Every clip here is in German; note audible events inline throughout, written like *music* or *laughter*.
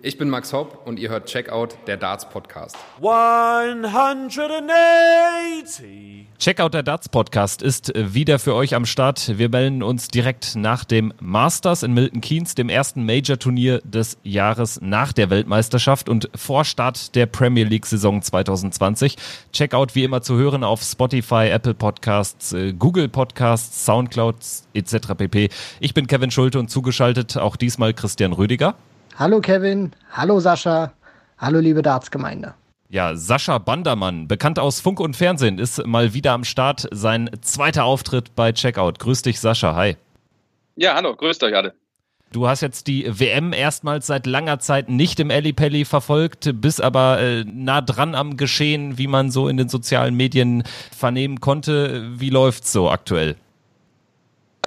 Ich bin Max Hopp und ihr hört Checkout, der Darts Podcast. 180. Checkout der Darts Podcast ist wieder für euch am Start. Wir melden uns direkt nach dem Masters in Milton Keynes, dem ersten Major-Turnier des Jahres nach der Weltmeisterschaft und vor Start der Premier League Saison 2020. Checkout wie immer zu hören auf Spotify, Apple Podcasts, äh, Google Podcasts, Soundcloud etc. pp. Ich bin Kevin Schulte und zugeschaltet auch diesmal Christian Rüdiger. Hallo Kevin, hallo Sascha, hallo liebe Dartsgemeinde. Ja, Sascha Bandermann, bekannt aus Funk und Fernsehen, ist mal wieder am Start. Sein zweiter Auftritt bei Checkout. Grüß dich, Sascha. Hi. Ja, hallo, grüßt euch alle. Du hast jetzt die WM erstmals seit langer Zeit nicht im Ellipelli verfolgt, bist aber äh, nah dran am Geschehen, wie man so in den sozialen Medien vernehmen konnte. Wie läuft's so aktuell?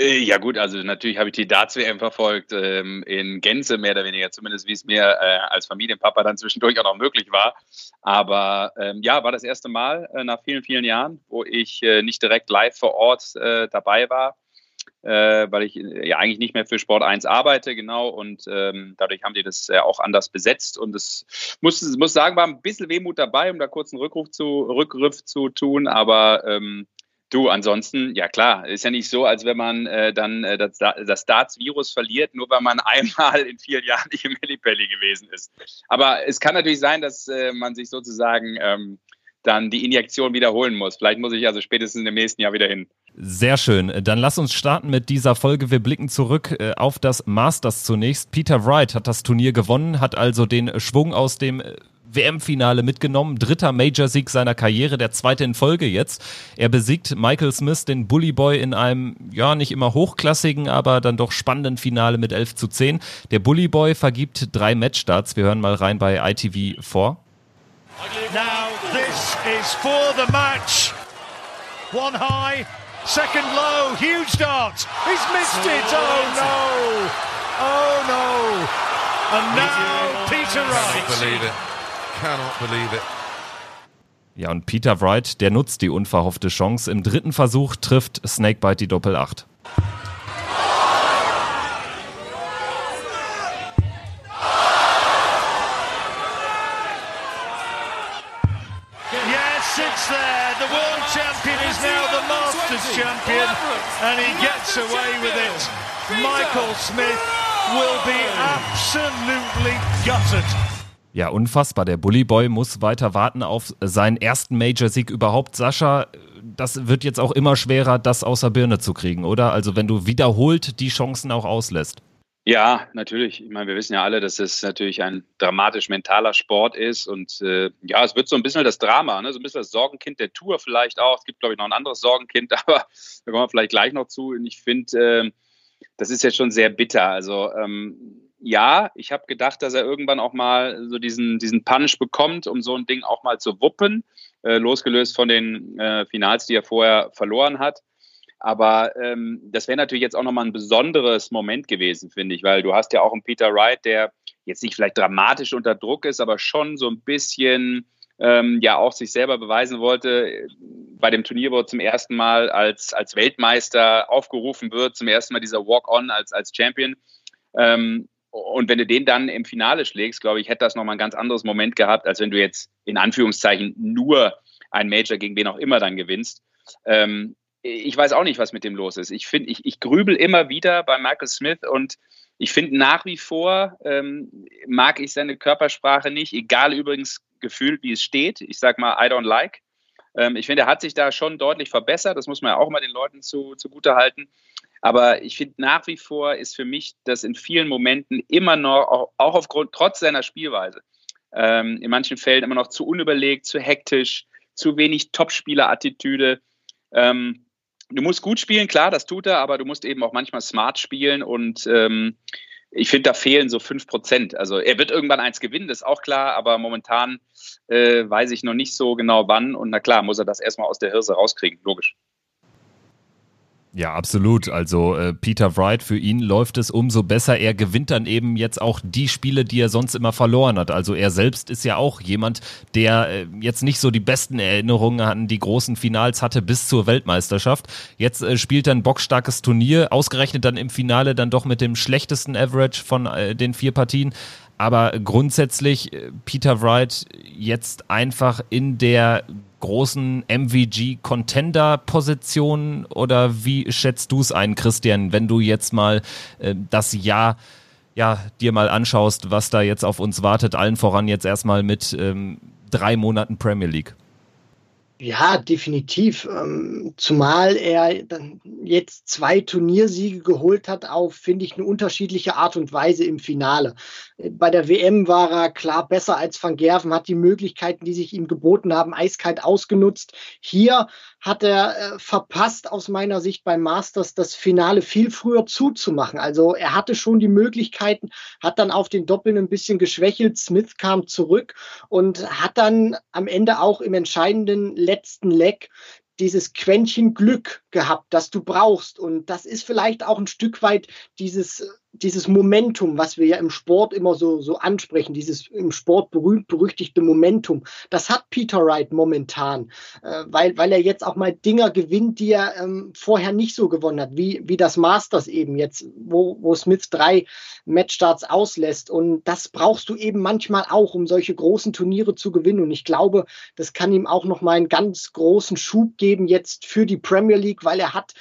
Äh, ja gut, also natürlich habe ich die Darts-WM verfolgt, ähm, in Gänze mehr oder weniger, zumindest wie es mir äh, als Familienpapa dann zwischendurch auch noch möglich war. Aber ähm, ja, war das erste Mal äh, nach vielen, vielen Jahren, wo ich äh, nicht direkt live vor Ort äh, dabei war, äh, weil ich ja eigentlich nicht mehr für Sport 1 arbeite, genau. Und ähm, dadurch haben die das ja auch anders besetzt. Und es muss, muss sagen, war ein bisschen Wehmut dabei, um da kurz einen Rückruf zu, Rückgriff zu tun. Aber ähm, Du, ansonsten, ja klar, ist ja nicht so, als wenn man äh, dann äh, das, das Darts-Virus verliert, nur weil man *laughs* einmal in vielen Jahren nicht im Millipelli gewesen ist. Aber es kann natürlich sein, dass äh, man sich sozusagen ähm, dann die Injektion wiederholen muss. Vielleicht muss ich also spätestens im nächsten Jahr wieder hin. Sehr schön. Dann lass uns starten mit dieser Folge. Wir blicken zurück äh, auf das Masters zunächst. Peter Wright hat das Turnier gewonnen, hat also den Schwung aus dem äh, WM-Finale mitgenommen. Dritter Major-Sieg seiner Karriere, der zweite in Folge jetzt. Er besiegt Michael Smith, den Bully Boy, in einem, ja, nicht immer hochklassigen, aber dann doch spannenden Finale mit 11 zu 10. Der Bully Boy vergibt drei Matchstarts. Wir hören mal rein bei ITV 4. Now this is for the match. One high, second low, huge dart. He's missed it. Oh no. Oh no. And now Peter Wright cannot believe it. Ja, und Peter Wright, der nutzt die unverhoffte Chance. Im dritten Versuch trifft Snakebite die Doppel 8. and he gets away with it. Michael Smith will be absolutely gutted. Ja, unfassbar. Der Bully Boy muss weiter warten auf seinen ersten Major-Sieg überhaupt. Sascha, das wird jetzt auch immer schwerer, das außer Birne zu kriegen, oder? Also wenn du wiederholt die Chancen auch auslässt. Ja, natürlich. Ich meine, wir wissen ja alle, dass es natürlich ein dramatisch mentaler Sport ist und äh, ja, es wird so ein bisschen das Drama, ne? so ein bisschen das Sorgenkind der Tour vielleicht auch. Es gibt, glaube ich, noch ein anderes Sorgenkind, *laughs* aber da kommen wir vielleicht gleich noch zu. Und ich finde, äh, das ist jetzt schon sehr bitter. Also ähm, ja, ich habe gedacht, dass er irgendwann auch mal so diesen, diesen Punch bekommt, um so ein Ding auch mal zu wuppen, äh, losgelöst von den äh, Finals, die er vorher verloren hat. Aber ähm, das wäre natürlich jetzt auch nochmal ein besonderes Moment gewesen, finde ich, weil du hast ja auch einen Peter Wright, der jetzt nicht vielleicht dramatisch unter Druck ist, aber schon so ein bisschen ähm, ja auch sich selber beweisen wollte bei dem Turnier, wo er zum ersten Mal als, als Weltmeister aufgerufen wird, zum ersten Mal dieser Walk-on als, als Champion. Ähm, und wenn du den dann im Finale schlägst, glaube ich, hätte das nochmal ein ganz anderes Moment gehabt, als wenn du jetzt in Anführungszeichen nur ein Major gegen wen auch immer dann gewinnst. Ähm, ich weiß auch nicht, was mit dem los ist. Ich finde, ich, ich grübel immer wieder bei Michael Smith und ich finde nach wie vor ähm, mag ich seine Körpersprache nicht, egal übrigens gefühlt, wie es steht. Ich sage mal, I don't like. Ähm, ich finde, er hat sich da schon deutlich verbessert. Das muss man ja auch mal den Leuten zu, zugute halten. Aber ich finde nach wie vor ist für mich das in vielen Momenten immer noch, auch, aufgrund, trotz seiner Spielweise, ähm, in manchen Fällen immer noch zu unüberlegt, zu hektisch, zu wenig Topspieler-Attitüde. Ähm, du musst gut spielen, klar, das tut er, aber du musst eben auch manchmal smart spielen und ähm, ich finde, da fehlen so fünf Prozent. Also er wird irgendwann eins gewinnen, das ist auch klar, aber momentan äh, weiß ich noch nicht so genau wann. Und na klar, muss er das erstmal aus der Hirse rauskriegen, logisch. Ja, absolut. Also äh, Peter Wright, für ihn läuft es umso besser. Er gewinnt dann eben jetzt auch die Spiele, die er sonst immer verloren hat. Also er selbst ist ja auch jemand, der äh, jetzt nicht so die besten Erinnerungen an die großen Finals hatte bis zur Weltmeisterschaft. Jetzt äh, spielt er ein bockstarkes Turnier, ausgerechnet dann im Finale dann doch mit dem schlechtesten Average von äh, den vier Partien. aber grundsätzlich äh, Peter Wright jetzt einfach in der großen MVG-Contender-Position oder wie schätzt du es ein, Christian, wenn du jetzt mal äh, das Jahr ja, dir mal anschaust, was da jetzt auf uns wartet, allen voran jetzt erstmal mit ähm, drei Monaten Premier League? Ja, definitiv. Ähm, zumal er jetzt zwei Turniersiege geholt hat auf, finde ich, eine unterschiedliche Art und Weise im Finale. Bei der WM war er klar besser als Van Gerven, hat die Möglichkeiten, die sich ihm geboten haben, eiskalt ausgenutzt. Hier hat er äh, verpasst, aus meiner Sicht beim Masters das Finale viel früher zuzumachen. Also er hatte schon die Möglichkeiten, hat dann auf den Doppeln ein bisschen geschwächelt. Smith kam zurück und hat dann am Ende auch im entscheidenden letzten Leck dieses Quäntchen Glück gehabt, das du brauchst. Und das ist vielleicht auch ein Stück weit dieses dieses Momentum, was wir ja im Sport immer so, so ansprechen, dieses im Sport berühmt berüchtigte Momentum, das hat Peter Wright momentan, äh, weil, weil er jetzt auch mal Dinger gewinnt, die er ähm, vorher nicht so gewonnen hat, wie, wie das Masters eben jetzt, wo, wo Smith drei Matchstarts auslässt. Und das brauchst du eben manchmal auch, um solche großen Turniere zu gewinnen. Und ich glaube, das kann ihm auch noch mal einen ganz großen Schub geben jetzt für die Premier League, weil er hat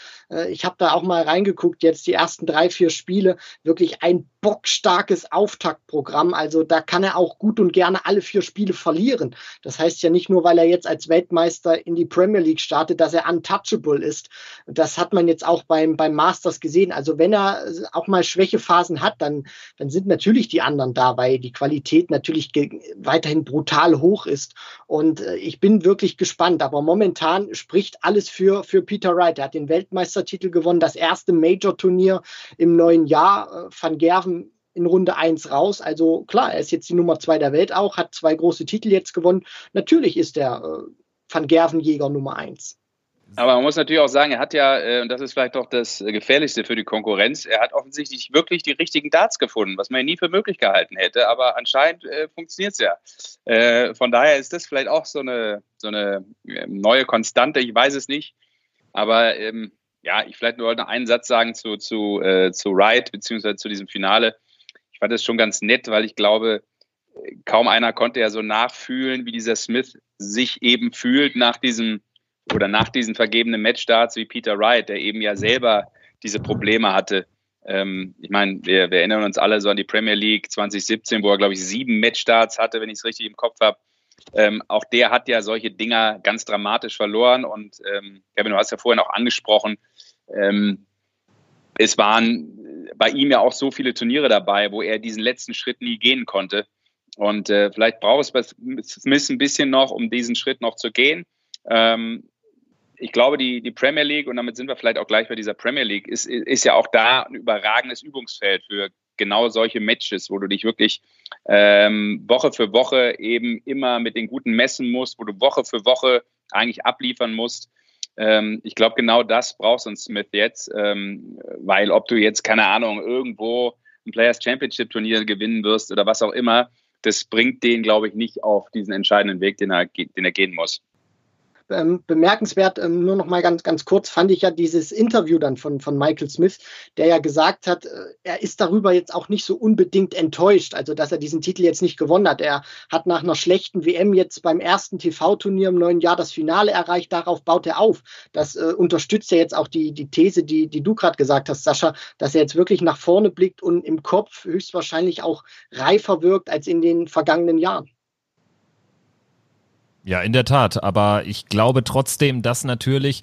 ich habe da auch mal reingeguckt, jetzt die ersten drei, vier Spiele, wirklich ein bockstarkes Auftaktprogramm. Also da kann er auch gut und gerne alle vier Spiele verlieren. Das heißt ja nicht nur, weil er jetzt als Weltmeister in die Premier League startet, dass er untouchable ist. Das hat man jetzt auch beim, beim Masters gesehen. Also wenn er auch mal Schwächephasen hat, dann, dann sind natürlich die anderen da, weil die Qualität natürlich weiterhin brutal hoch ist. Und äh, ich bin wirklich gespannt. Aber momentan spricht alles für, für Peter Wright. Er hat den Weltmeister Meistertitel gewonnen, das erste Major-Turnier im neuen Jahr. Äh, Van Gerven in Runde 1 raus. Also klar, er ist jetzt die Nummer 2 der Welt auch, hat zwei große Titel jetzt gewonnen. Natürlich ist der äh, Van Gerven-Jäger Nummer 1. Aber man muss natürlich auch sagen, er hat ja, äh, und das ist vielleicht doch das Gefährlichste für die Konkurrenz, er hat offensichtlich wirklich die richtigen Darts gefunden, was man nie für möglich gehalten hätte. Aber anscheinend äh, funktioniert es ja. Äh, von daher ist das vielleicht auch so eine, so eine ähm, neue Konstante. Ich weiß es nicht. Aber ähm, ja, ich vielleicht nur noch einen Satz sagen zu, zu, äh, zu Wright, beziehungsweise zu diesem Finale. Ich fand das schon ganz nett, weil ich glaube, kaum einer konnte ja so nachfühlen, wie dieser Smith sich eben fühlt nach diesem oder nach diesen vergebenen Matchstarts wie Peter Wright, der eben ja selber diese Probleme hatte. Ähm, ich meine, wir, wir, erinnern uns alle so an die Premier League 2017, wo er, glaube ich, sieben Matchstarts hatte, wenn ich es richtig im Kopf habe. Ähm, auch der hat ja solche Dinger ganz dramatisch verloren. Und ähm, Kevin, du hast ja vorhin auch angesprochen, ähm, es waren bei ihm ja auch so viele Turniere dabei, wo er diesen letzten Schritt nie gehen konnte. Und äh, vielleicht braucht es bei Smith ein bisschen noch, um diesen Schritt noch zu gehen. Ähm, ich glaube, die, die Premier League, und damit sind wir vielleicht auch gleich bei dieser Premier League, ist, ist ja auch da ein überragendes Übungsfeld für genau solche Matches, wo du dich wirklich ähm, Woche für Woche eben immer mit den Guten messen musst, wo du Woche für Woche eigentlich abliefern musst. Ähm, ich glaube, genau das brauchst du Smith jetzt, ähm, weil ob du jetzt, keine Ahnung, irgendwo ein Players Championship Turnier gewinnen wirst oder was auch immer, das bringt den, glaube ich, nicht auf diesen entscheidenden Weg, den er, den er gehen muss ähm, bemerkenswert, ähm, nur noch mal ganz, ganz kurz, fand ich ja dieses Interview dann von, von Michael Smith, der ja gesagt hat, äh, er ist darüber jetzt auch nicht so unbedingt enttäuscht, also dass er diesen Titel jetzt nicht gewonnen hat. Er hat nach einer schlechten WM jetzt beim ersten TV-Turnier im neuen Jahr das Finale erreicht, darauf baut er auf. Das äh, unterstützt ja jetzt auch die, die These, die, die du gerade gesagt hast, Sascha, dass er jetzt wirklich nach vorne blickt und im Kopf höchstwahrscheinlich auch reifer wirkt als in den vergangenen Jahren. Ja, in der Tat. Aber ich glaube trotzdem, dass natürlich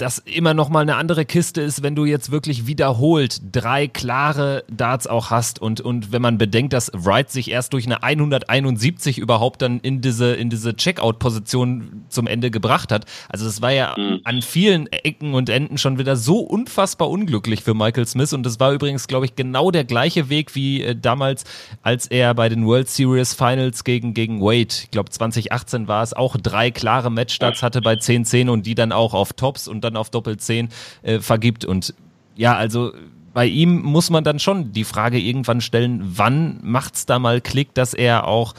das immer noch mal eine andere Kiste ist, wenn du jetzt wirklich wiederholt drei klare Darts auch hast und, und wenn man bedenkt, dass Wright sich erst durch eine 171 überhaupt dann in diese, in diese Checkout-Position zum Ende gebracht hat. Also das war ja mhm. an vielen Ecken und Enden schon wieder so unfassbar unglücklich für Michael Smith und das war übrigens, glaube ich, genau der gleiche Weg wie äh, damals, als er bei den World Series Finals gegen, gegen Wade, ich glaube 2018 war es, auch drei klare Matchstarts hatte bei 10-10 und die dann auch auf Tops und dann dann auf Doppel 10 äh, vergibt. Und ja, also bei ihm muss man dann schon die Frage irgendwann stellen, wann macht's da mal Klick, dass er auch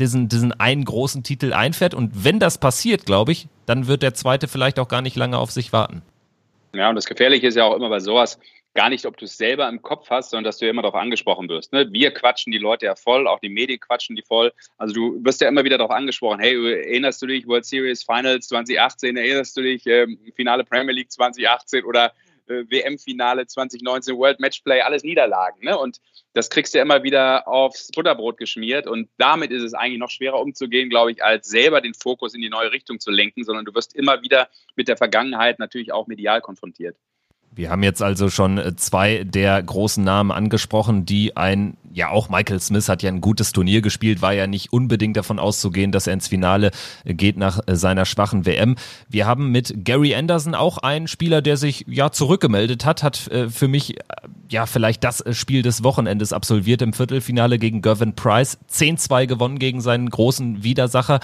diesen, diesen einen großen Titel einfährt. Und wenn das passiert, glaube ich, dann wird der zweite vielleicht auch gar nicht lange auf sich warten. Ja, und das Gefährliche ist ja auch immer bei sowas, gar nicht, ob du es selber im Kopf hast, sondern dass du ja immer darauf angesprochen wirst. Ne? Wir quatschen die Leute ja voll, auch die Medien quatschen die voll. Also du wirst ja immer wieder darauf angesprochen, hey, erinnerst du dich World Series Finals 2018, erinnerst du dich ähm, Finale Premier League 2018 oder äh, WM-Finale 2019, World Matchplay, alles Niederlagen. Ne? Und das kriegst du ja immer wieder aufs Butterbrot geschmiert. Und damit ist es eigentlich noch schwerer umzugehen, glaube ich, als selber den Fokus in die neue Richtung zu lenken, sondern du wirst immer wieder mit der Vergangenheit natürlich auch medial konfrontiert. Wir haben jetzt also schon äh, zwei der großen Namen angesprochen, die ein, ja auch Michael Smith hat ja ein gutes Turnier gespielt, war ja nicht unbedingt davon auszugehen, dass er ins Finale äh, geht nach äh, seiner schwachen WM. Wir haben mit Gary Anderson auch einen Spieler, der sich ja zurückgemeldet hat, hat für mich ja vielleicht das Spiel des Wochenendes absolviert im Viertelfinale gegen Gervin Price, 10-2 gewonnen gegen seinen großen Widersacher.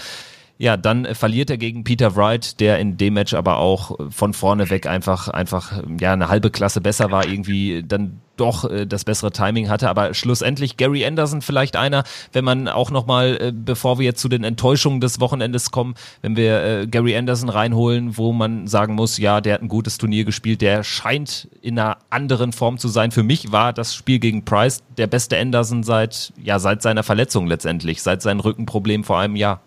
Ja, dann äh, verliert er gegen Peter Wright, der in dem Match aber auch äh, von vorne weg einfach, einfach, ja, eine halbe Klasse besser war, irgendwie dann doch äh, das bessere Timing hatte. Aber schlussendlich Gary Anderson vielleicht einer, wenn man auch nochmal, äh, bevor wir jetzt zu den Enttäuschungen des Wochenendes kommen, wenn wir äh, Gary Anderson reinholen, wo man sagen muss, ja, der hat ein gutes Turnier gespielt, der scheint in einer anderen Form zu sein. Für mich war das Spiel gegen Price der beste Anderson seit, ja, seit seiner Verletzung letztendlich, seit seinem Rückenproblem vor einem Jahr.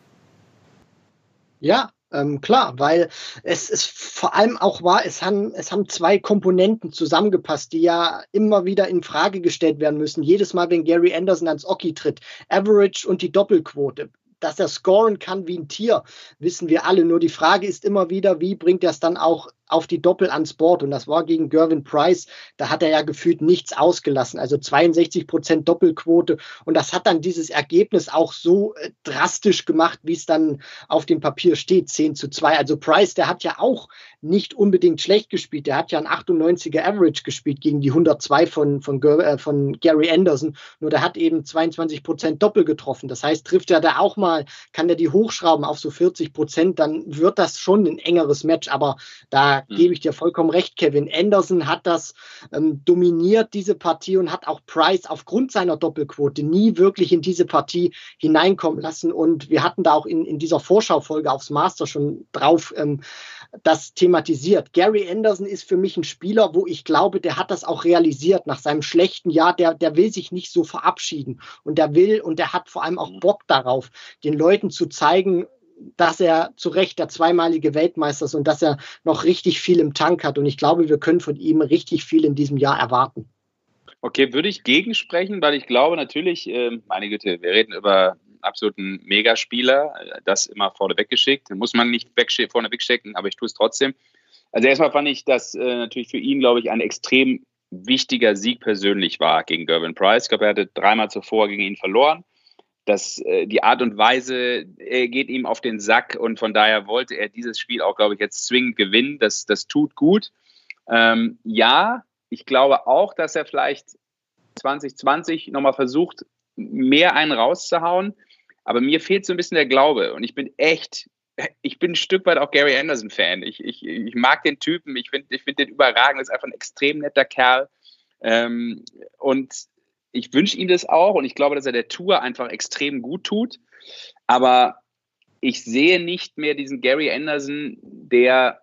Ja, ähm, klar, weil es ist vor allem auch war, es haben, es haben zwei Komponenten zusammengepasst, die ja immer wieder in Frage gestellt werden müssen. Jedes Mal, wenn Gary Anderson ans Oki tritt. Average und die Doppelquote dass er scoren kann wie ein Tier, wissen wir alle. Nur die Frage ist immer wieder, wie bringt er es dann auch auf die Doppel ans Board. Und das war gegen Gervin Price. Da hat er ja gefühlt nichts ausgelassen. Also 62 Prozent Doppelquote. Und das hat dann dieses Ergebnis auch so äh, drastisch gemacht, wie es dann auf dem Papier steht. 10 zu 2. Also Price, der hat ja auch nicht unbedingt schlecht gespielt. Der hat ja ein 98er Average gespielt gegen die 102 von, von, äh, von Gary Anderson. Nur der hat eben 22 Prozent Doppel getroffen. Das heißt, trifft er da auch mal, kann er die hochschrauben auf so 40 Prozent, dann wird das schon ein engeres Match. Aber da mhm. gebe ich dir vollkommen recht, Kevin. Anderson hat das ähm, dominiert, diese Partie, und hat auch Price aufgrund seiner Doppelquote nie wirklich in diese Partie hineinkommen lassen. Und wir hatten da auch in, in dieser Vorschaufolge aufs Master schon drauf ähm, das thematisiert. Gary Anderson ist für mich ein Spieler, wo ich glaube, der hat das auch realisiert nach seinem schlechten Jahr. Der, der will sich nicht so verabschieden und der will und der hat vor allem auch Bock darauf, den Leuten zu zeigen, dass er zu Recht der zweimalige Weltmeister ist und dass er noch richtig viel im Tank hat. Und ich glaube, wir können von ihm richtig viel in diesem Jahr erwarten. Okay, würde ich gegensprechen, weil ich glaube natürlich, äh, meine Güte, wir reden über absoluten Megaspieler, das immer vorne weggeschickt. Muss man nicht vorne wegschicken, aber ich tue es trotzdem. Also erstmal fand ich, dass äh, natürlich für ihn, glaube ich, ein extrem wichtiger Sieg persönlich war gegen Gervin Price. Ich glaube, er hatte dreimal zuvor gegen ihn verloren. Das, äh, die Art und Weise er geht ihm auf den Sack und von daher wollte er dieses Spiel auch, glaube ich, jetzt zwingend gewinnen. Das, das tut gut. Ähm, ja, ich glaube auch, dass er vielleicht 2020 nochmal versucht, mehr einen rauszuhauen. Aber mir fehlt so ein bisschen der Glaube und ich bin echt, ich bin ein Stück weit auch Gary Anderson-Fan. Ich, ich, ich mag den Typen, ich finde ich find den überragend, ist einfach ein extrem netter Kerl. Ähm, und ich wünsche ihm das auch und ich glaube, dass er der Tour einfach extrem gut tut. Aber ich sehe nicht mehr diesen Gary Anderson, der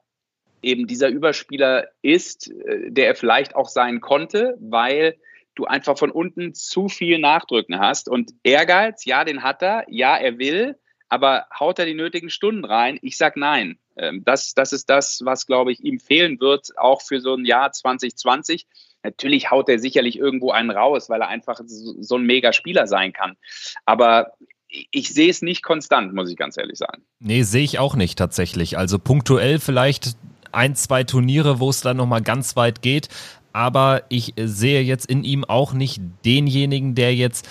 eben dieser Überspieler ist, äh, der er vielleicht auch sein konnte, weil du einfach von unten zu viel Nachdrücken hast. Und Ehrgeiz, ja, den hat er, ja, er will, aber haut er die nötigen Stunden rein? Ich sag nein. Ähm, das, das ist das, was, glaube ich, ihm fehlen wird, auch für so ein Jahr 2020. Natürlich haut er sicherlich irgendwo einen raus, weil er einfach so ein mega Spieler sein kann. Aber ich sehe es nicht konstant, muss ich ganz ehrlich sagen. Nee, sehe ich auch nicht tatsächlich. Also punktuell vielleicht ein, zwei Turniere, wo es dann nochmal ganz weit geht aber ich sehe jetzt in ihm auch nicht denjenigen, der jetzt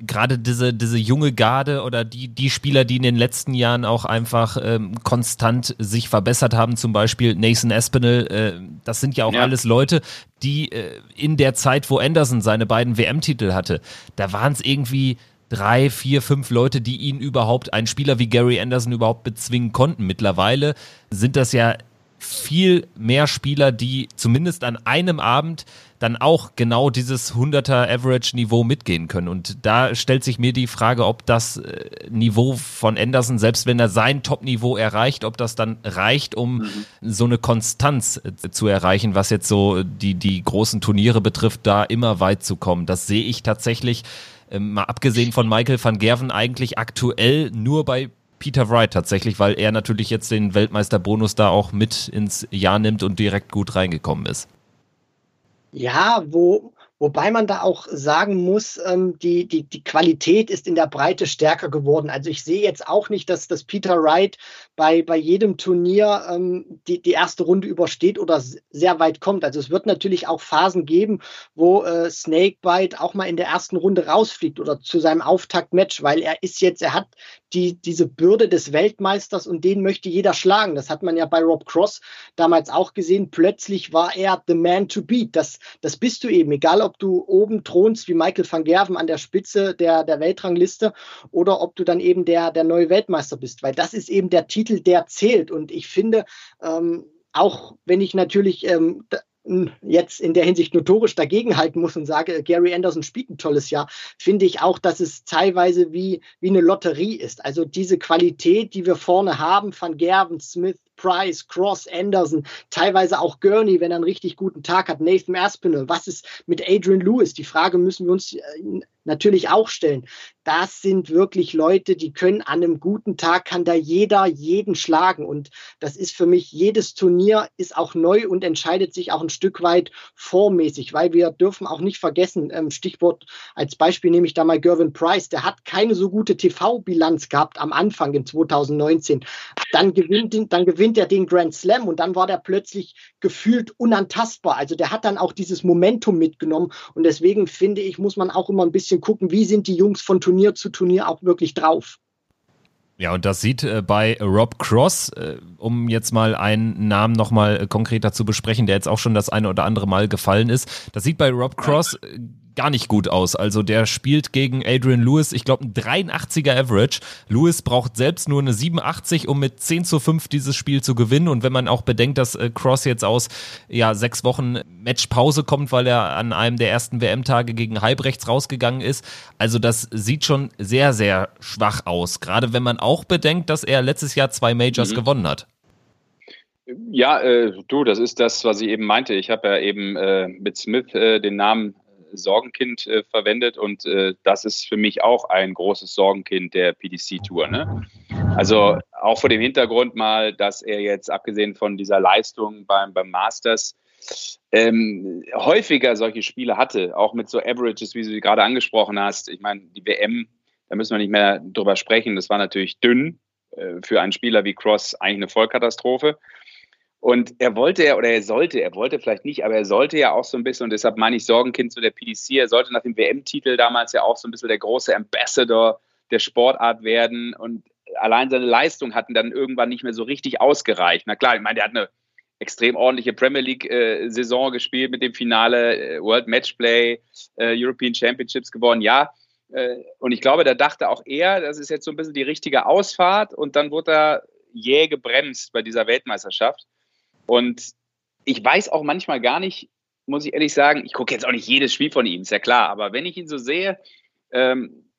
gerade diese, diese junge Garde oder die, die Spieler, die in den letzten Jahren auch einfach ähm, konstant sich verbessert haben, zum Beispiel Nathan Espinel, äh, das sind ja auch ja. alles Leute, die äh, in der Zeit, wo Anderson seine beiden WM-Titel hatte, da waren es irgendwie drei, vier, fünf Leute, die ihn überhaupt, einen Spieler wie Gary Anderson überhaupt bezwingen konnten. Mittlerweile sind das ja viel mehr Spieler, die zumindest an einem Abend dann auch genau dieses 100er Average Niveau mitgehen können. Und da stellt sich mir die Frage, ob das äh, Niveau von Anderson, selbst wenn er sein Top-Niveau erreicht, ob das dann reicht, um mhm. so eine Konstanz äh, zu erreichen, was jetzt so die, die großen Turniere betrifft, da immer weit zu kommen. Das sehe ich tatsächlich, äh, mal abgesehen von Michael van Gerven, eigentlich aktuell nur bei Peter Wright tatsächlich, weil er natürlich jetzt den Weltmeisterbonus da auch mit ins Jahr nimmt und direkt gut reingekommen ist. Ja, wo, Wobei man da auch sagen muss, ähm, die, die, die Qualität ist in der Breite stärker geworden. Also ich sehe jetzt auch nicht, dass, dass Peter Wright bei, bei jedem Turnier ähm, die, die erste Runde übersteht oder sehr weit kommt. Also es wird natürlich auch Phasen geben, wo äh, Snakebite auch mal in der ersten Runde rausfliegt oder zu seinem Auftaktmatch, weil er ist jetzt, er hat die, diese Bürde des Weltmeisters und den möchte jeder schlagen. Das hat man ja bei Rob Cross damals auch gesehen. Plötzlich war er the man to beat. Das, das bist du eben, egal ob du oben thronst wie Michael van Gerven an der Spitze der, der Weltrangliste oder ob du dann eben der, der neue Weltmeister bist, weil das ist eben der Titel, der zählt. Und ich finde, ähm, auch wenn ich natürlich ähm, jetzt in der Hinsicht notorisch dagegenhalten muss und sage, Gary Anderson spielt ein tolles Jahr, finde ich auch, dass es teilweise wie, wie eine Lotterie ist. Also diese Qualität, die wir vorne haben, Van Gerven, Smith, Price, Cross, Anderson, teilweise auch Gurney, wenn er einen richtig guten Tag hat, Nathan Aspinall, was ist mit Adrian Lewis? Die Frage müssen wir uns äh, natürlich auch stellen. Das sind wirklich Leute, die können an einem guten Tag, kann da jeder jeden schlagen. Und das ist für mich, jedes Turnier ist auch neu und entscheidet sich auch ein Stück weit vormäßig, weil wir dürfen auch nicht vergessen, ähm, Stichwort als Beispiel nehme ich da mal Gervin Price, der hat keine so gute TV-Bilanz gehabt am Anfang in 2019. Dann gewinnt, dann gewinnt er den Grand Slam und dann war der plötzlich gefühlt unantastbar. Also der hat dann auch dieses Momentum mitgenommen und deswegen finde ich, muss man auch immer ein bisschen bisschen gucken, wie sind die Jungs von Turnier zu Turnier auch wirklich drauf. Ja, und das sieht äh, bei Rob Cross, äh, um jetzt mal einen Namen nochmal äh, konkreter zu besprechen, der jetzt auch schon das eine oder andere Mal gefallen ist. Das sieht bei Rob Cross äh, gar nicht gut aus. Also der spielt gegen Adrian Lewis, ich glaube, ein 83er Average. Lewis braucht selbst nur eine 87, um mit 10 zu 5 dieses Spiel zu gewinnen. Und wenn man auch bedenkt, dass äh, Cross jetzt aus ja, sechs Wochen Matchpause kommt, weil er an einem der ersten WM-Tage gegen Halbrechts rausgegangen ist. Also das sieht schon sehr, sehr schwach aus. Gerade wenn man auch bedenkt, dass er letztes Jahr zwei Majors mhm. gewonnen hat. Ja, äh, du, das ist das, was ich eben meinte. Ich habe ja eben äh, mit Smith äh, den Namen Sorgenkind äh, verwendet und äh, das ist für mich auch ein großes Sorgenkind der PDC-Tour. Ne? Also auch vor dem Hintergrund mal, dass er jetzt abgesehen von dieser Leistung beim, beim Masters ähm, häufiger solche Spiele hatte, auch mit so Averages, wie du sie gerade angesprochen hast. Ich meine, die WM, da müssen wir nicht mehr drüber sprechen, das war natürlich dünn äh, für einen Spieler wie Cross eigentlich eine Vollkatastrophe. Und er wollte oder er sollte, er wollte vielleicht nicht, aber er sollte ja auch so ein bisschen, und deshalb meine ich Sorgenkind zu der PDC, er sollte nach dem WM-Titel damals ja auch so ein bisschen der große Ambassador der Sportart werden. Und allein seine Leistung hatten dann irgendwann nicht mehr so richtig ausgereicht. Na klar, ich meine, der hat eine extrem ordentliche Premier League-Saison äh, gespielt mit dem Finale, äh, World Matchplay, äh, European Championships gewonnen, ja. Und ich glaube, da dachte auch er, das ist jetzt so ein bisschen die richtige Ausfahrt und dann wurde er jäh gebremst bei dieser Weltmeisterschaft. Und ich weiß auch manchmal gar nicht, muss ich ehrlich sagen, ich gucke jetzt auch nicht jedes Spiel von ihm, ist ja klar, aber wenn ich ihn so sehe, ähm,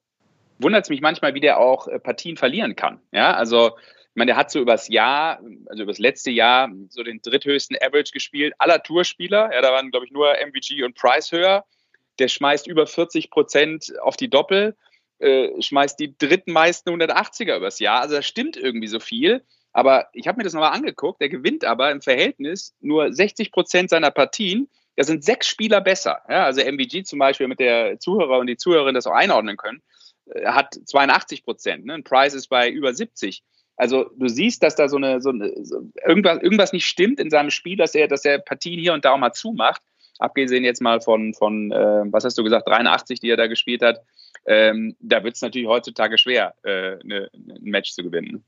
wundert es mich manchmal, wie der auch äh, Partien verlieren kann. Ja, also ich meine, der hat so übers Jahr, also übers letzte Jahr, so den dritthöchsten Average gespielt aller Tourspieler. Ja, da waren, glaube ich, nur MVG und Price höher. Der schmeißt über 40 Prozent auf die Doppel, äh, schmeißt die drittmeisten 180er übers Jahr. Also da stimmt irgendwie so viel. Aber ich habe mir das nochmal angeguckt. Der gewinnt aber im Verhältnis nur 60 Prozent seiner Partien. Da sind sechs Spieler besser. Ja, also MVG zum Beispiel, mit der Zuhörer und die Zuhörerin das auch einordnen können, äh, hat 82 Prozent. Ne? Ein Price ist bei über 70. Also du siehst, dass da so eine, so eine so irgendwas, irgendwas nicht stimmt in seinem Spiel, dass er, dass er Partien hier und da auch mal zumacht. Abgesehen jetzt mal von, von äh, was hast du gesagt, 83, die er da gespielt hat. Ähm, da wird es natürlich heutzutage schwer, äh, ne, ein Match zu gewinnen.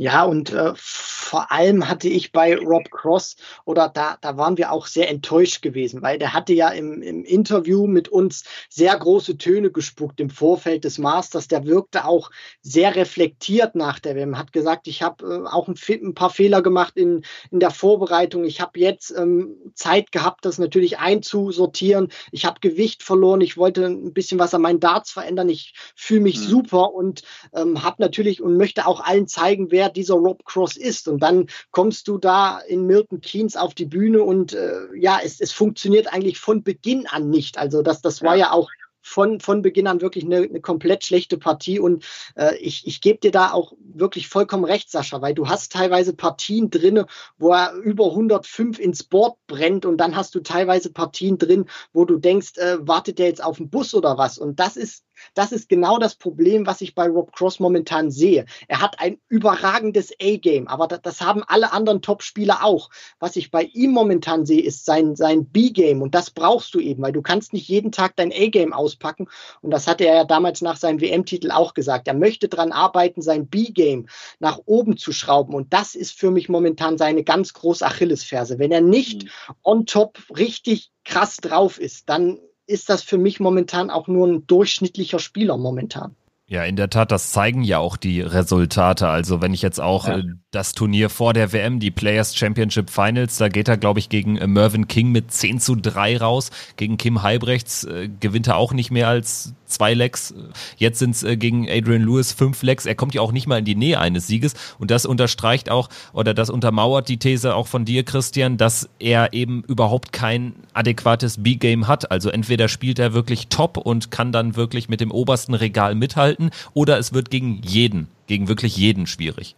Ja, und äh, vor allem hatte ich bei Rob Cross oder da, da waren wir auch sehr enttäuscht gewesen, weil der hatte ja im, im Interview mit uns sehr große Töne gespuckt im Vorfeld des Masters. Der wirkte auch sehr reflektiert nach der WM, hat gesagt, ich habe äh, auch ein, ein, paar Fehler gemacht in, in der Vorbereitung. Ich habe jetzt ähm, Zeit gehabt, das natürlich einzusortieren. Ich habe Gewicht verloren. Ich wollte ein bisschen was an meinen Darts verändern. Ich fühle mich mhm. super und ähm, habe natürlich und möchte auch allen zeigen, wer dieser Rob Cross ist. Und dann kommst du da in Milton Keynes auf die Bühne und äh, ja, es, es funktioniert eigentlich von Beginn an nicht. Also das, das war ja, ja auch von, von Beginn an wirklich eine, eine komplett schlechte Partie. Und äh, ich, ich gebe dir da auch wirklich vollkommen recht, Sascha, weil du hast teilweise Partien drin, wo er über 105 ins Board brennt und dann hast du teilweise Partien drin, wo du denkst, äh, wartet der jetzt auf den Bus oder was? Und das ist das ist genau das Problem, was ich bei Rob Cross momentan sehe. Er hat ein überragendes A-Game, aber das, das, haben alle anderen Top-Spieler auch. Was ich bei ihm momentan sehe, ist sein, sein B-Game und das brauchst du eben, weil du kannst nicht jeden Tag dein A-Game auspacken und das hatte er ja damals nach seinem WM-Titel auch gesagt. Er möchte daran arbeiten, sein B-Game nach oben zu schrauben und das ist für mich momentan seine ganz große Achillesferse. Wenn er nicht mhm. on top richtig krass drauf ist, dann ist das für mich momentan auch nur ein durchschnittlicher Spieler momentan. Ja, in der Tat, das zeigen ja auch die Resultate. Also wenn ich jetzt auch ja. äh, das Turnier vor der WM, die Players Championship Finals, da geht er, glaube ich, gegen äh, Mervyn King mit 10 zu 3 raus. Gegen Kim Heibrechts äh, gewinnt er auch nicht mehr als zwei Lecks. Jetzt sind es äh, gegen Adrian Lewis fünf Lecks. Er kommt ja auch nicht mal in die Nähe eines Sieges. Und das unterstreicht auch oder das untermauert die These auch von dir, Christian, dass er eben überhaupt kein adäquates B-Game hat. Also entweder spielt er wirklich top und kann dann wirklich mit dem obersten Regal mithalten oder es wird gegen jeden, gegen wirklich jeden schwierig.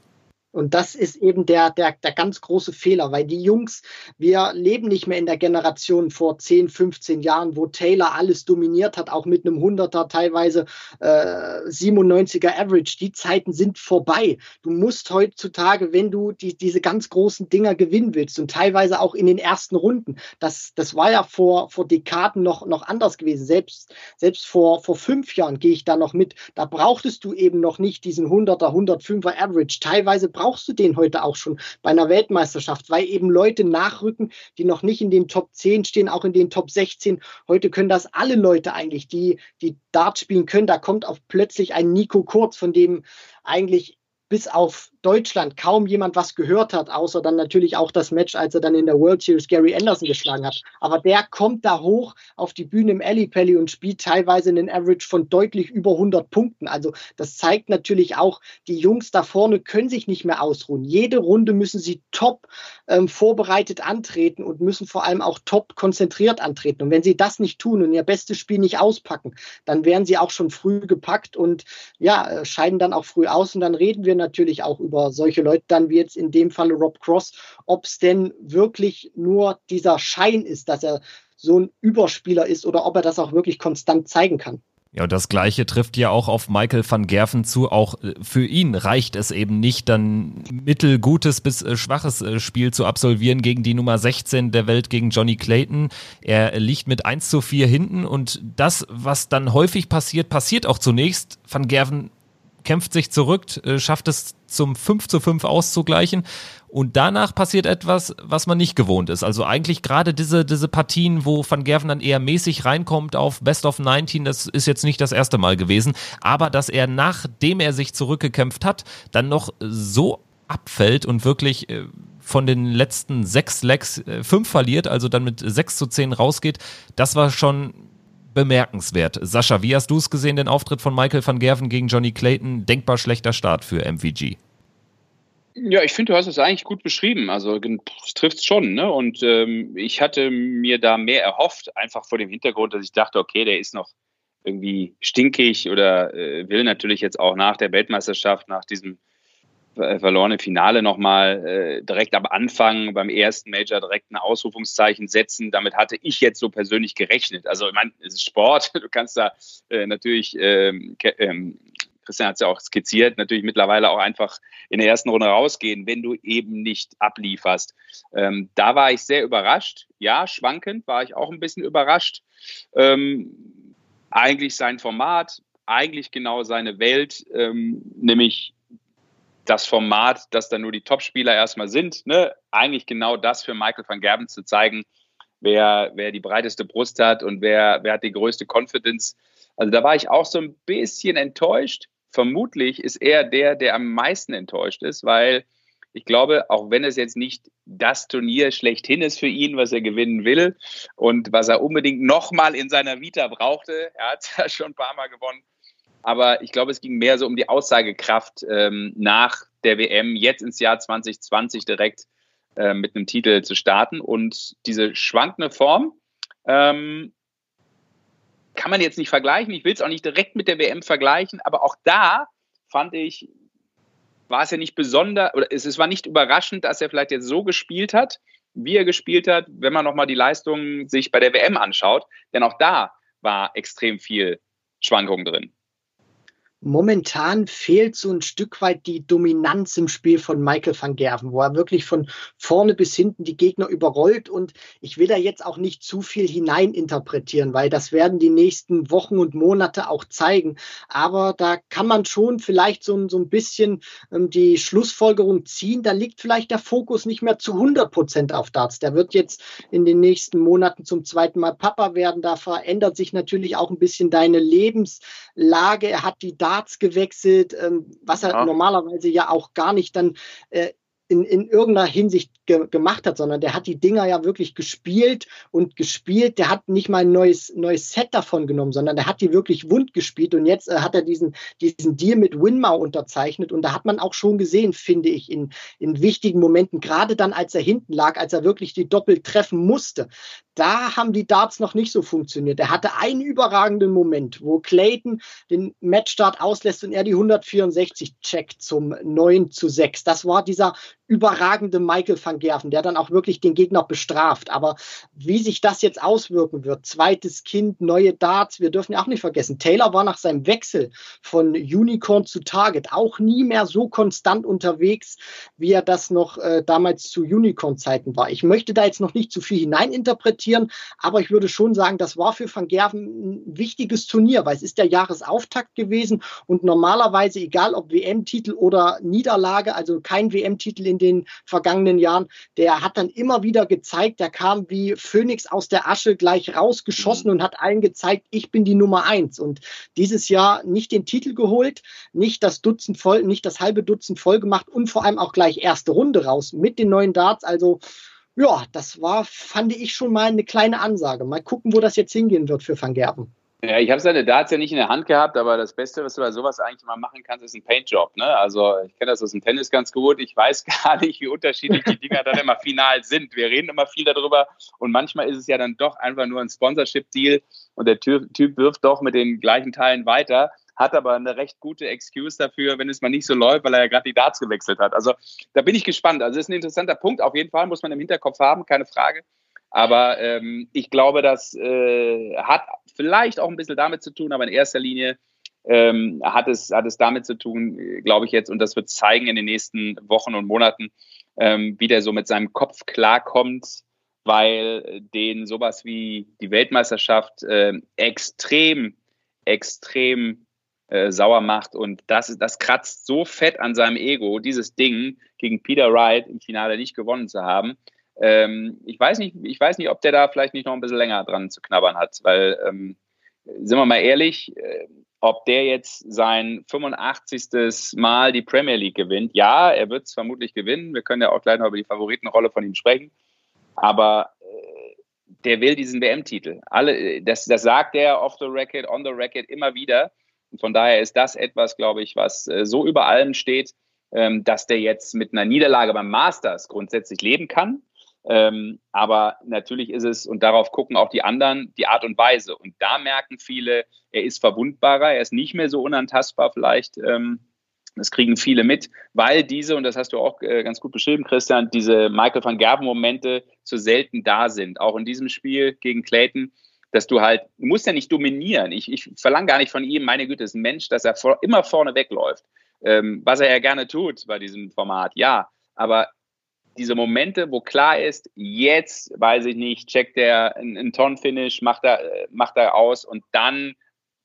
Und das ist eben der, der, der ganz große Fehler, weil die Jungs, wir leben nicht mehr in der Generation vor 10, 15 Jahren, wo Taylor alles dominiert hat, auch mit einem 100er, teilweise äh, 97er Average. Die Zeiten sind vorbei. Du musst heutzutage, wenn du die, diese ganz großen Dinger gewinnen willst und teilweise auch in den ersten Runden, das, das war ja vor, vor Dekaden noch, noch anders gewesen. Selbst, selbst vor, vor fünf Jahren gehe ich da noch mit. Da brauchtest du eben noch nicht diesen 100er, 105er Average. Teilweise brauchst du den heute auch schon bei einer Weltmeisterschaft, weil eben Leute nachrücken, die noch nicht in den Top 10 stehen, auch in den Top 16. Heute können das alle Leute eigentlich, die, die Dart spielen können. Da kommt auch plötzlich ein Nico Kurz, von dem eigentlich bis auf Deutschland kaum jemand was gehört hat, außer dann natürlich auch das Match, als er dann in der World Series Gary Anderson geschlagen hat. Aber der kommt da hoch auf die Bühne im Alley Pally und spielt teilweise einen Average von deutlich über 100 Punkten. Also das zeigt natürlich auch, die Jungs da vorne können sich nicht mehr ausruhen. Jede Runde müssen sie top ähm, vorbereitet antreten und müssen vor allem auch top konzentriert antreten. Und wenn sie das nicht tun und ihr bestes Spiel nicht auspacken, dann werden sie auch schon früh gepackt und ja, äh, scheiden dann auch früh aus. Und dann reden wir natürlich auch über über solche Leute dann wie jetzt in dem Falle Rob Cross, ob es denn wirklich nur dieser Schein ist, dass er so ein Überspieler ist oder ob er das auch wirklich konstant zeigen kann. Ja, und das Gleiche trifft ja auch auf Michael van Gerven zu. Auch äh, für ihn reicht es eben nicht, dann mittelgutes bis äh, schwaches äh, Spiel zu absolvieren gegen die Nummer 16 der Welt, gegen Johnny Clayton. Er liegt mit 1 zu 4 hinten und das, was dann häufig passiert, passiert auch zunächst. Van Gerven kämpft sich zurück, äh, schafft es zum 5 zu 5 auszugleichen. Und danach passiert etwas, was man nicht gewohnt ist. Also eigentlich gerade diese, diese Partien, wo Van Gerven dann eher mäßig reinkommt auf Best of 19, das ist jetzt nicht das erste Mal gewesen. Aber dass er, nachdem er sich zurückgekämpft hat, dann noch so abfällt und wirklich äh, von den letzten sechs Legs äh, fünf verliert, also dann mit 6 zu 10 rausgeht, das war schon bemerkenswert. Sascha, wie hast du es gesehen, den Auftritt von Michael van Gerven gegen Johnny Clayton? Denkbar schlechter Start für MVG. Ja, ich finde, du hast es eigentlich gut beschrieben. Also es trifft schon. Ne? Und ähm, ich hatte mir da mehr erhofft, einfach vor dem Hintergrund, dass ich dachte, okay, der ist noch irgendwie stinkig oder äh, will natürlich jetzt auch nach der Weltmeisterschaft, nach diesem verlorene Finale nochmal äh, direkt am Anfang beim ersten Major direkt ein Ausrufungszeichen setzen. Damit hatte ich jetzt so persönlich gerechnet. Also ich meine, es ist Sport, *laughs* du kannst da äh, natürlich, ähm, ähm, Christian hat es ja auch skizziert, natürlich mittlerweile auch einfach in der ersten Runde rausgehen, wenn du eben nicht ablieferst. Ähm, da war ich sehr überrascht. Ja, schwankend war ich auch ein bisschen überrascht. Ähm, eigentlich sein Format, eigentlich genau seine Welt, ähm, nämlich das Format, dass da nur die Topspieler erstmal sind, ne? eigentlich genau das für Michael van Gerben zu zeigen, wer, wer die breiteste Brust hat und wer, wer hat die größte Confidence. Also da war ich auch so ein bisschen enttäuscht. Vermutlich ist er der, der am meisten enttäuscht ist, weil ich glaube, auch wenn es jetzt nicht das Turnier schlechthin ist für ihn, was er gewinnen will und was er unbedingt nochmal in seiner Vita brauchte, er hat *laughs* ja schon ein paar Mal gewonnen, aber ich glaube, es ging mehr so um die Aussagekraft ähm, nach der WM, jetzt ins Jahr 2020 direkt äh, mit einem Titel zu starten. Und diese schwankende Form ähm, kann man jetzt nicht vergleichen. Ich will es auch nicht direkt mit der WM vergleichen, aber auch da fand ich, war es ja nicht besonders, oder es, es war nicht überraschend, dass er vielleicht jetzt so gespielt hat, wie er gespielt hat, wenn man nochmal die Leistungen sich bei der WM anschaut. Denn auch da war extrem viel Schwankung drin momentan fehlt so ein Stück weit die Dominanz im Spiel von Michael van Gerven, wo er wirklich von vorne bis hinten die Gegner überrollt. Und ich will da jetzt auch nicht zu viel hineininterpretieren, weil das werden die nächsten Wochen und Monate auch zeigen. Aber da kann man schon vielleicht so, so ein bisschen ähm, die Schlussfolgerung ziehen. Da liegt vielleicht der Fokus nicht mehr zu 100 Prozent auf Darts. Der wird jetzt in den nächsten Monaten zum zweiten Mal Papa werden. Da verändert sich natürlich auch ein bisschen deine Lebenslage. Er hat die Darts Darts gewechselt, ähm, was er normalerweise ja auch gar nicht dann äh, in, in irgendeiner Hinsicht ge gemacht hat, sondern der hat die Dinger ja wirklich gespielt und gespielt. Der hat nicht mal ein neues, neues Set davon genommen, sondern der hat die wirklich wund gespielt. Und jetzt äh, hat er diesen, diesen Deal mit Winmau unterzeichnet. Und da hat man auch schon gesehen, finde ich, in, in wichtigen Momenten, gerade dann, als er hinten lag, als er wirklich die Doppel treffen musste, da haben die Darts noch nicht so funktioniert. Er hatte einen überragenden Moment, wo Clayton den Matchstart auslässt und er die 164 checkt zum 9 zu 6. Das war dieser überragende Michael van Gerven, der dann auch wirklich den Gegner bestraft. Aber wie sich das jetzt auswirken wird, zweites Kind, neue Darts, wir dürfen ja auch nicht vergessen, Taylor war nach seinem Wechsel von Unicorn zu Target auch nie mehr so konstant unterwegs, wie er das noch äh, damals zu Unicorn-Zeiten war. Ich möchte da jetzt noch nicht zu viel hineininterpretieren, aber ich würde schon sagen, das war für Van Gerven ein wichtiges Turnier, weil es ist der Jahresauftakt gewesen und normalerweise, egal ob WM-Titel oder Niederlage, also kein WM-Titel in den vergangenen Jahren, der hat dann immer wieder gezeigt, der kam wie Phönix aus der Asche gleich rausgeschossen mhm. und hat allen gezeigt, ich bin die Nummer eins. Und dieses Jahr nicht den Titel geholt, nicht das Dutzend voll, nicht das halbe Dutzend voll gemacht und vor allem auch gleich erste Runde raus mit den neuen Darts. Also ja, das war, fand ich schon mal eine kleine Ansage. Mal gucken, wo das jetzt hingehen wird für Van Gerben. Ja, ich habe seine Darts ja nicht in der Hand gehabt, aber das Beste, was du bei sowas eigentlich mal machen kannst, ist ein Paintjob. Ne? Also ich kenne das aus dem Tennis ganz gut. Ich weiß *laughs* gar nicht, wie unterschiedlich die Dinger dann immer final sind. Wir reden immer viel darüber und manchmal ist es ja dann doch einfach nur ein Sponsorship-Deal und der Typ, wirft doch mit den gleichen Teilen weiter, hat aber eine recht gute Excuse dafür, wenn es mal nicht so läuft, weil er ja gerade die Darts gewechselt hat. Also da bin ich gespannt. Also das ist ein interessanter Punkt. Auf jeden Fall muss man im Hinterkopf haben, keine Frage. Aber ähm, ich glaube, das äh, hat vielleicht auch ein bisschen damit zu tun, aber in erster Linie ähm, hat, es, hat es damit zu tun, glaube ich jetzt, und das wird zeigen in den nächsten Wochen und Monaten, ähm, wie der so mit seinem Kopf klarkommt, weil den sowas wie die Weltmeisterschaft äh, extrem, extrem äh, sauer macht. Und das, das kratzt so fett an seinem Ego, dieses Ding gegen Peter Wright im Finale nicht gewonnen zu haben. Ähm, ich, weiß nicht, ich weiß nicht, ob der da vielleicht nicht noch ein bisschen länger dran zu knabbern hat, weil, ähm, sind wir mal ehrlich, äh, ob der jetzt sein 85. Mal die Premier League gewinnt. Ja, er wird es vermutlich gewinnen. Wir können ja auch gleich noch über die Favoritenrolle von ihm sprechen. Aber äh, der will diesen WM-Titel. Das, das sagt er off the record, on the record immer wieder. Und von daher ist das etwas, glaube ich, was äh, so über allem steht, ähm, dass der jetzt mit einer Niederlage beim Masters grundsätzlich leben kann. Ähm, aber natürlich ist es, und darauf gucken auch die anderen, die Art und Weise. Und da merken viele, er ist verwundbarer, er ist nicht mehr so unantastbar vielleicht. Ähm, das kriegen viele mit, weil diese, und das hast du auch äh, ganz gut beschrieben, Christian, diese Michael van Gerben-Momente so selten da sind. Auch in diesem Spiel gegen Clayton, dass du halt, du musst ja nicht dominieren. Ich, ich verlange gar nicht von ihm, meine Güte, ist ein Mensch, dass er vor, immer vorne wegläuft. Ähm, was er ja gerne tut bei diesem Format, ja. Aber diese Momente, wo klar ist, jetzt, weiß ich nicht, checkt er einen Ton-Finish, macht er, macht er aus und dann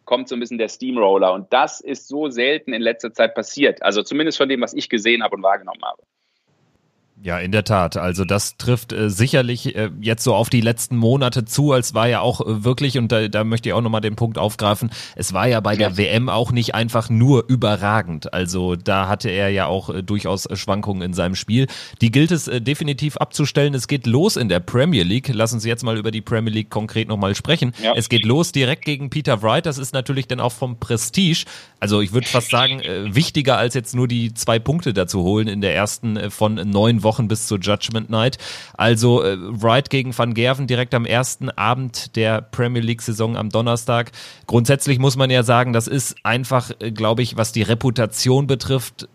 kommt so ein bisschen der Steamroller. Und das ist so selten in letzter Zeit passiert. Also zumindest von dem, was ich gesehen habe und wahrgenommen habe. Ja, in der Tat. Also das trifft äh, sicherlich äh, jetzt so auf die letzten Monate zu, als war ja auch äh, wirklich, und da, da möchte ich auch nochmal den Punkt aufgreifen, es war ja bei ja. der WM auch nicht einfach nur überragend. Also da hatte er ja auch äh, durchaus Schwankungen in seinem Spiel. Die gilt es äh, definitiv abzustellen. Es geht los in der Premier League. Lass uns jetzt mal über die Premier League konkret nochmal sprechen. Ja. Es geht los direkt gegen Peter Wright. Das ist natürlich dann auch vom Prestige. Also ich würde fast sagen, äh, wichtiger als jetzt nur die zwei Punkte dazu holen in der ersten äh, von neun Wochen Wochen bis zur Judgment Night. Also äh, Wright gegen Van Gerven direkt am ersten Abend der Premier League-Saison am Donnerstag. Grundsätzlich muss man ja sagen, das ist einfach, äh, glaube ich, was die Reputation betrifft,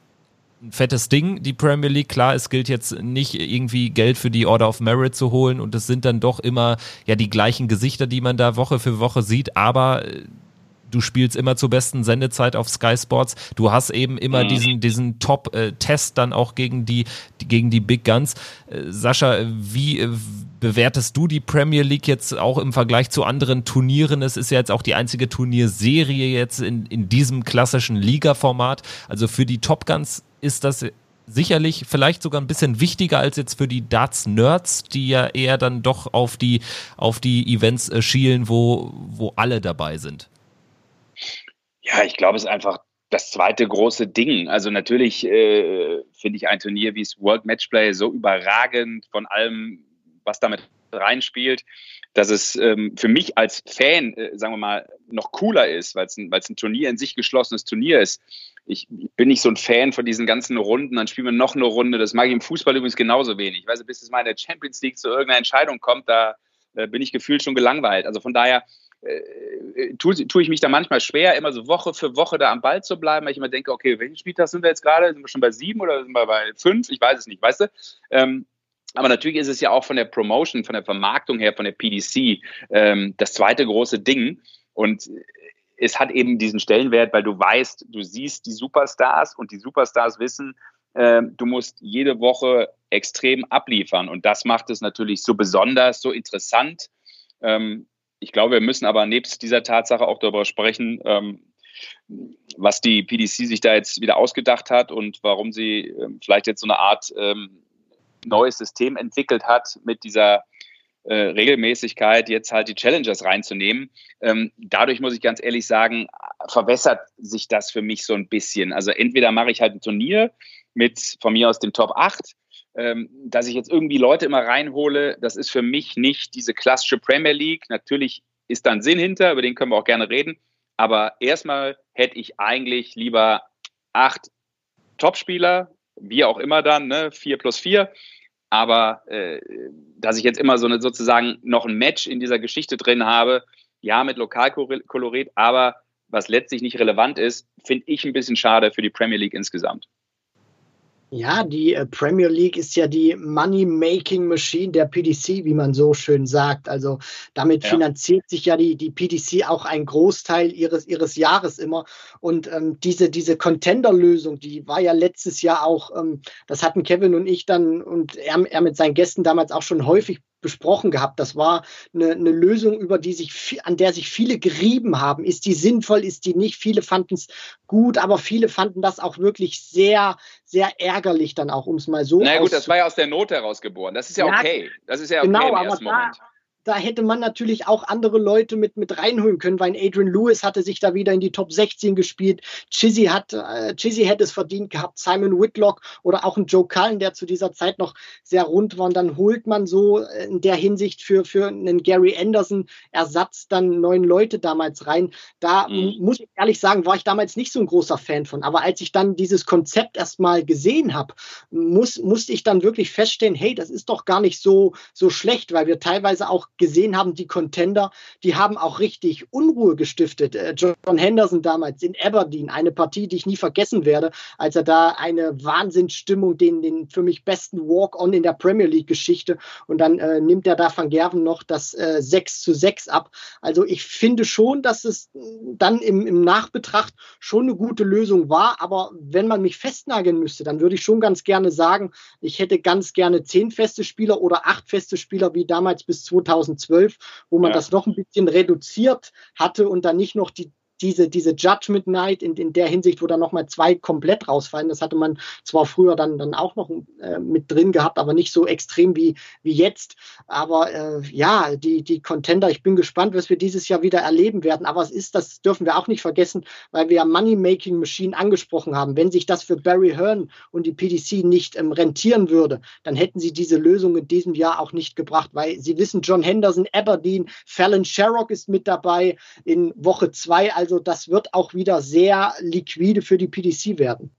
ein fettes Ding, die Premier League. Klar, es gilt jetzt nicht irgendwie Geld für die Order of Merit zu holen und es sind dann doch immer ja die gleichen Gesichter, die man da Woche für Woche sieht, aber äh, du spielst immer zur besten Sendezeit auf Sky Sports. Du hast eben immer mhm. diesen, diesen Top-Test dann auch gegen die, gegen die Big Guns. Äh, Sascha, wie äh, bewertest du die Premier League jetzt auch im Vergleich zu anderen Turnieren? Es ist ja jetzt auch die einzige Turnierserie jetzt in, in diesem klassischen Liga-Format. Also für die Top Guns ist das sicherlich vielleicht sogar ein bisschen wichtiger als jetzt für die Darts-Nerds, die ja eher dann doch auf die, auf die Events äh, schielen, wo, wo alle dabei sind. Ja, ich glaube, es ist einfach das zweite große Ding. Also natürlich äh, finde ich ein Turnier wie das World Matchplay so überragend von allem, was damit reinspielt, dass es ähm, für mich als Fan, äh, sagen wir mal, noch cooler ist, weil es ein, ein Turnier in sich geschlossenes Turnier ist. Ich, ich, bin nicht so ein Fan von diesen ganzen Runden, dann spielen wir noch eine Runde. Das mag ich im Fußball übrigens genauso wenig. Weißt du, bis es mal in der Champions League zu irgendeiner Entscheidung kommt, da äh, bin ich gefühlt schon gelangweilt. Also von daher äh, tue, tue ich mich da manchmal schwer, immer so Woche für Woche da am Ball zu bleiben, weil ich immer denke, okay, welchen Spieltag sind wir jetzt gerade? Sind wir schon bei sieben oder sind wir bei fünf? Ich weiß es nicht, weißt du? Ähm, aber natürlich ist es ja auch von der Promotion, von der Vermarktung her, von der PDC ähm, das zweite große Ding. Und es hat eben diesen Stellenwert, weil du weißt, du siehst die Superstars und die Superstars wissen, äh, du musst jede Woche extrem abliefern. Und das macht es natürlich so besonders, so interessant. Ähm, ich glaube, wir müssen aber nebst dieser Tatsache auch darüber sprechen, ähm, was die PDC sich da jetzt wieder ausgedacht hat und warum sie ähm, vielleicht jetzt so eine Art ähm, neues System entwickelt hat mit dieser äh, Regelmäßigkeit, jetzt halt die Challengers reinzunehmen. Ähm, dadurch muss ich ganz ehrlich sagen, verwässert sich das für mich so ein bisschen. Also entweder mache ich halt ein Turnier mit von mir aus dem Top 8 ähm, dass ich jetzt irgendwie Leute immer reinhole, das ist für mich nicht diese klassische Premier League. Natürlich ist da ein Sinn hinter, über den können wir auch gerne reden. Aber erstmal hätte ich eigentlich lieber acht Topspieler, wie auch immer dann, ne, vier plus vier. Aber äh, dass ich jetzt immer so eine sozusagen noch ein Match in dieser Geschichte drin habe, ja, mit Lokalkolorit, aber was letztlich nicht relevant ist, finde ich ein bisschen schade für die Premier League insgesamt. Ja, die äh, Premier League ist ja die Money-Making Machine der PDC, wie man so schön sagt. Also damit ja. finanziert sich ja die, die PDC auch einen Großteil ihres, ihres Jahres immer. Und ähm, diese, diese Contender-Lösung, die war ja letztes Jahr auch, ähm, das hatten Kevin und ich dann und er, er mit seinen Gästen damals auch schon häufig besprochen gehabt. Das war eine, eine Lösung, über die sich, an der sich viele gerieben haben. Ist die sinnvoll, ist die nicht? Viele fanden es gut, aber viele fanden das auch wirklich sehr, sehr ärgerlich dann auch, um es mal so. Na gut, das war ja aus der Not heraus geboren. Das ist ja, ja okay. Das ist ja okay genau, im ersten Moment. Da, da hätte man natürlich auch andere Leute mit, mit reinholen können, weil Adrian Lewis hatte sich da wieder in die Top 16 gespielt. Chizzy hat, äh, Chizzy hätte es verdient gehabt, Simon Whitlock oder auch ein Joe Cullen, der zu dieser Zeit noch sehr rund war. Und dann holt man so in der Hinsicht für, für einen Gary Anderson Ersatz dann neun Leute damals rein. Da mhm. muss ich ehrlich sagen, war ich damals nicht so ein großer Fan von. Aber als ich dann dieses Konzept erstmal gesehen habe, muss, musste ich dann wirklich feststellen, hey, das ist doch gar nicht so, so schlecht, weil wir teilweise auch gesehen haben, die Contender, die haben auch richtig Unruhe gestiftet. Äh, John Henderson damals in Aberdeen, eine Partie, die ich nie vergessen werde, als er da eine Wahnsinnsstimmung, den, den für mich besten Walk-on in der Premier League-Geschichte und dann äh, nimmt er da Van Gerven noch das äh, 6 zu 6 ab. Also ich finde schon, dass es dann im, im Nachbetracht schon eine gute Lösung war, aber wenn man mich festnageln müsste, dann würde ich schon ganz gerne sagen, ich hätte ganz gerne zehn feste Spieler oder acht feste Spieler wie damals bis 2000 2012, wo man ja. das noch ein bisschen reduziert hatte und dann nicht noch die diese, diese Judgment Night in, in der Hinsicht, wo dann nochmal zwei komplett rausfallen. Das hatte man zwar früher dann, dann auch noch äh, mit drin gehabt, aber nicht so extrem wie, wie jetzt. Aber äh, ja, die, die Contender, ich bin gespannt, was wir dieses Jahr wieder erleben werden. Aber es ist, das dürfen wir auch nicht vergessen, weil wir ja Money-Making Machine angesprochen haben. Wenn sich das für Barry Hearn und die PDC nicht ähm, rentieren würde, dann hätten sie diese Lösung in diesem Jahr auch nicht gebracht, weil sie wissen, John Henderson, Aberdeen, Fallon Sherrock ist mit dabei in Woche zwei. Also das wird auch wieder sehr liquide für die PDC werden.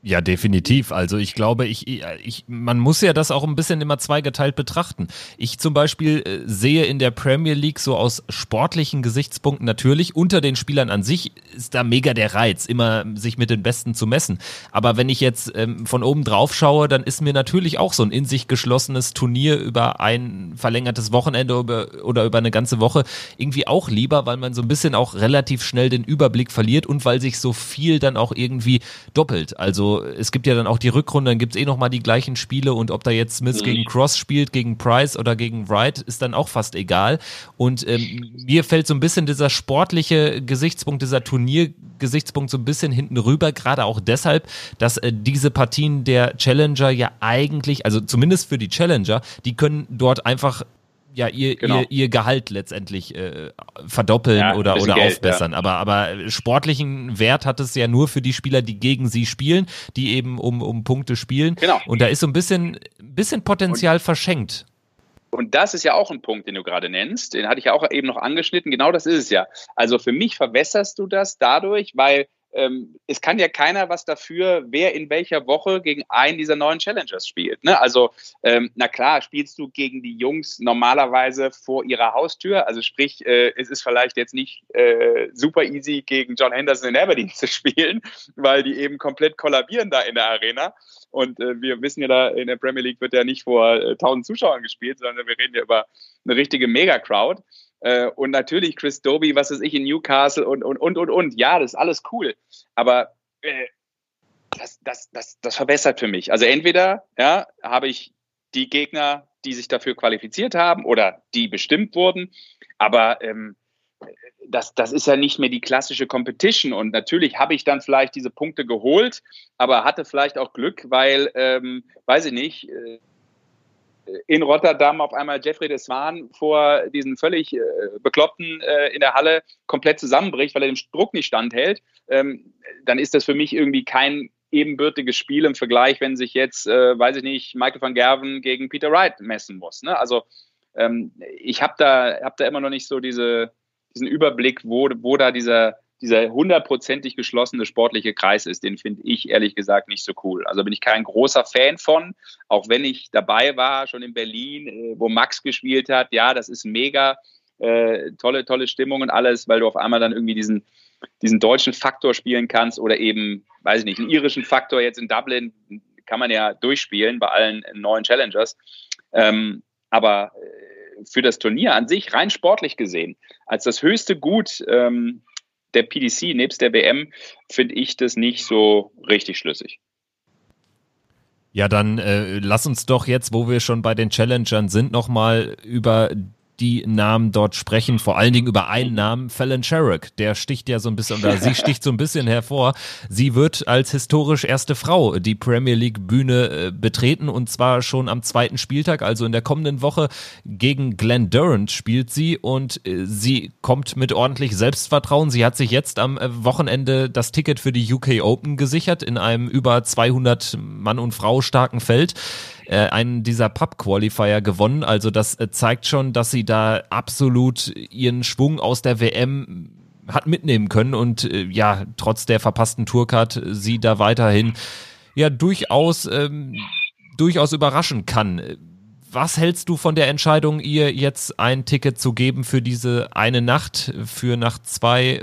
Ja, definitiv. Also ich glaube, ich, ich, man muss ja das auch ein bisschen immer zweigeteilt betrachten. Ich zum Beispiel äh, sehe in der Premier League so aus sportlichen Gesichtspunkten natürlich unter den Spielern an sich ist da mega der Reiz, immer sich mit den Besten zu messen. Aber wenn ich jetzt ähm, von oben drauf schaue, dann ist mir natürlich auch so ein in sich geschlossenes Turnier über ein verlängertes Wochenende über, oder über eine ganze Woche irgendwie auch lieber, weil man so ein bisschen auch relativ schnell den Überblick verliert und weil sich so viel dann auch irgendwie doppelt. Also es gibt ja dann auch die Rückrunde, dann gibt es eh nochmal die gleichen Spiele und ob da jetzt Smith mhm. gegen Cross spielt, gegen Price oder gegen Wright, ist dann auch fast egal. Und ähm, mir fällt so ein bisschen dieser sportliche Gesichtspunkt, dieser Turniergesichtspunkt so ein bisschen hinten rüber, gerade auch deshalb, dass äh, diese Partien der Challenger ja eigentlich, also zumindest für die Challenger, die können dort einfach ja ihr, genau. ihr, ihr Gehalt letztendlich äh, verdoppeln ja, oder, oder Geld, aufbessern. Ja. Aber, aber sportlichen Wert hat es ja nur für die Spieler, die gegen sie spielen, die eben um, um Punkte spielen. Genau. Und da ist so ein bisschen, bisschen Potenzial und, verschenkt. Und das ist ja auch ein Punkt, den du gerade nennst. Den hatte ich ja auch eben noch angeschnitten. Genau das ist es ja. Also für mich verwässerst du das dadurch, weil ähm, es kann ja keiner was dafür, wer in welcher Woche gegen einen dieser neuen Challengers spielt. Ne? Also, ähm, na klar, spielst du gegen die Jungs normalerweise vor ihrer Haustür. Also sprich, äh, es ist vielleicht jetzt nicht äh, super easy, gegen John Henderson in Aberdeen zu spielen, *laughs* weil die eben komplett kollabieren da in der Arena. Und äh, wir wissen ja da, in der Premier League wird ja nicht vor äh, 1000 Zuschauern gespielt, sondern wir reden ja über eine richtige Mega-Crowd. Äh, und natürlich Chris Doby, was weiß ich, in Newcastle und, und, und, und, und. Ja, das ist alles cool. Aber äh, das, das, das, das verbessert für mich. Also entweder ja, habe ich die Gegner, die sich dafür qualifiziert haben oder die bestimmt wurden. Aber ähm, das, das ist ja nicht mehr die klassische Competition. Und natürlich habe ich dann vielleicht diese Punkte geholt, aber hatte vielleicht auch Glück, weil, ähm, weiß ich nicht, äh, in Rotterdam auf einmal Jeffrey de Swan vor diesen völlig äh, Bekloppten äh, in der Halle komplett zusammenbricht, weil er dem Druck nicht standhält, ähm, dann ist das für mich irgendwie kein ebenbürtiges Spiel im Vergleich, wenn sich jetzt, äh, weiß ich nicht, Michael van Gerven gegen Peter Wright messen muss. Ne? Also ähm, ich habe da, hab da immer noch nicht so diese, diesen Überblick, wo, wo da dieser dieser hundertprozentig geschlossene sportliche Kreis ist, den finde ich ehrlich gesagt nicht so cool. Also bin ich kein großer Fan von, auch wenn ich dabei war, schon in Berlin, äh, wo Max gespielt hat. Ja, das ist mega, äh, tolle, tolle Stimmung und alles, weil du auf einmal dann irgendwie diesen, diesen deutschen Faktor spielen kannst oder eben, weiß ich nicht, einen irischen Faktor jetzt in Dublin kann man ja durchspielen bei allen neuen Challengers. Ähm, aber äh, für das Turnier an sich, rein sportlich gesehen, als das höchste Gut ähm, der PDC nebst der WM finde ich das nicht so richtig schlüssig. Ja, dann äh, lass uns doch jetzt, wo wir schon bei den Challengern sind, nochmal über die Namen dort sprechen, vor allen Dingen über einen Namen, Fallon Sherrick. Der sticht ja so ein bisschen, oder sie *laughs* sticht so ein bisschen hervor. Sie wird als historisch erste Frau die Premier League Bühne äh, betreten und zwar schon am zweiten Spieltag, also in der kommenden Woche gegen Glenn Durant spielt sie und äh, sie kommt mit ordentlich Selbstvertrauen. Sie hat sich jetzt am äh, Wochenende das Ticket für die UK Open gesichert in einem über 200 Mann und Frau starken Feld einen dieser Pub-Qualifier gewonnen. Also das äh, zeigt schon, dass sie da absolut ihren Schwung aus der WM hat mitnehmen können und äh, ja, trotz der verpassten Tourcard sie da weiterhin ja durchaus ähm, durchaus überraschen kann. Was hältst du von der Entscheidung, ihr jetzt ein Ticket zu geben für diese eine Nacht, für Nacht zwei?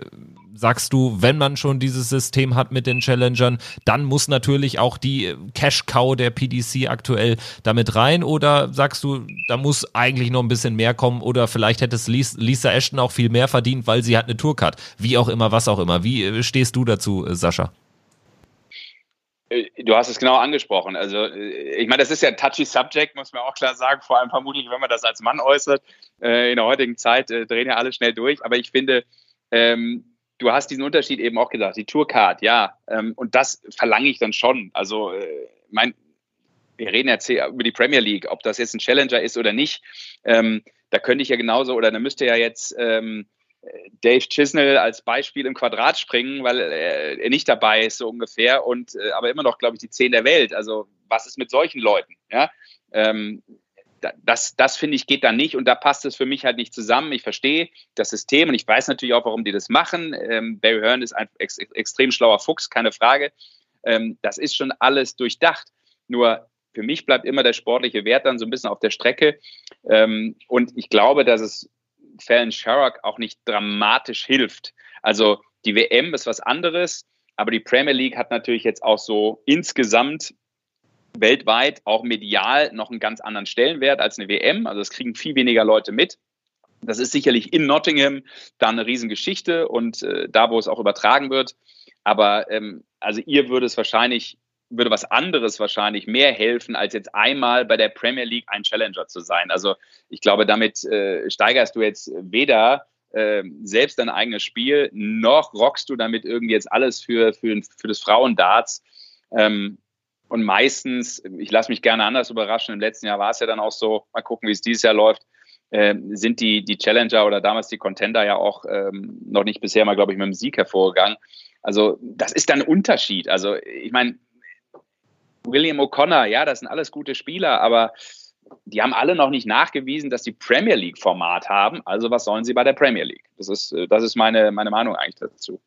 Sagst du, wenn man schon dieses System hat mit den Challengern, dann muss natürlich auch die Cash-Cow der PDC aktuell damit rein? Oder sagst du, da muss eigentlich noch ein bisschen mehr kommen oder vielleicht hätte es Lisa Ashton auch viel mehr verdient, weil sie hat eine Tourcard? Wie auch immer, was auch immer. Wie äh, stehst du dazu, äh, Sascha? Äh, du hast es genau angesprochen. Also, ich meine, das ist ja ein touchy Subject, muss man auch klar sagen. Vor allem vermutlich, wenn man das als Mann äußert. In der heutigen Zeit drehen ja alle schnell durch. Aber ich finde, ähm, du hast diesen Unterschied eben auch gesagt, die Tourcard, ja. Ähm, und das verlange ich dann schon. Also, äh, mein, wir reden jetzt über die Premier League, ob das jetzt ein Challenger ist oder nicht. Ähm, da könnte ich ja genauso, oder da müsste ja jetzt ähm, Dave Chisnell als Beispiel im Quadrat springen, weil er, er nicht dabei ist, so ungefähr, und äh, aber immer noch, glaube ich, die Zehn der Welt. Also, was ist mit solchen Leuten? Ja. Ähm, das, das finde ich geht da nicht und da passt es für mich halt nicht zusammen. Ich verstehe das System und ich weiß natürlich auch, warum die das machen. Ähm, Barry Hearn ist ein ex extrem schlauer Fuchs, keine Frage. Ähm, das ist schon alles durchdacht. Nur für mich bleibt immer der sportliche Wert dann so ein bisschen auf der Strecke. Ähm, und ich glaube, dass es Fallon Sherrock auch nicht dramatisch hilft. Also die WM ist was anderes, aber die Premier League hat natürlich jetzt auch so insgesamt weltweit auch medial noch einen ganz anderen Stellenwert als eine WM. Also das kriegen viel weniger Leute mit. Das ist sicherlich in Nottingham dann eine Riesengeschichte und äh, da, wo es auch übertragen wird. Aber ähm, also ihr würde es wahrscheinlich, würde was anderes wahrscheinlich mehr helfen, als jetzt einmal bei der Premier League ein Challenger zu sein. Also ich glaube, damit äh, steigerst du jetzt weder äh, selbst dein eigenes Spiel, noch rockst du damit irgendwie jetzt alles für, für, für das Frauendarts. Ähm, und meistens, ich lasse mich gerne anders überraschen, im letzten Jahr war es ja dann auch so, mal gucken, wie es dieses Jahr läuft, äh, sind die, die Challenger oder damals die Contender ja auch ähm, noch nicht bisher mal, glaube ich, mit dem Sieg hervorgegangen. Also das ist dann ein Unterschied. Also ich meine, William O'Connor, ja, das sind alles gute Spieler, aber die haben alle noch nicht nachgewiesen, dass die Premier League Format haben. Also was sollen sie bei der Premier League? Das ist, äh, das ist meine, meine Meinung eigentlich dazu.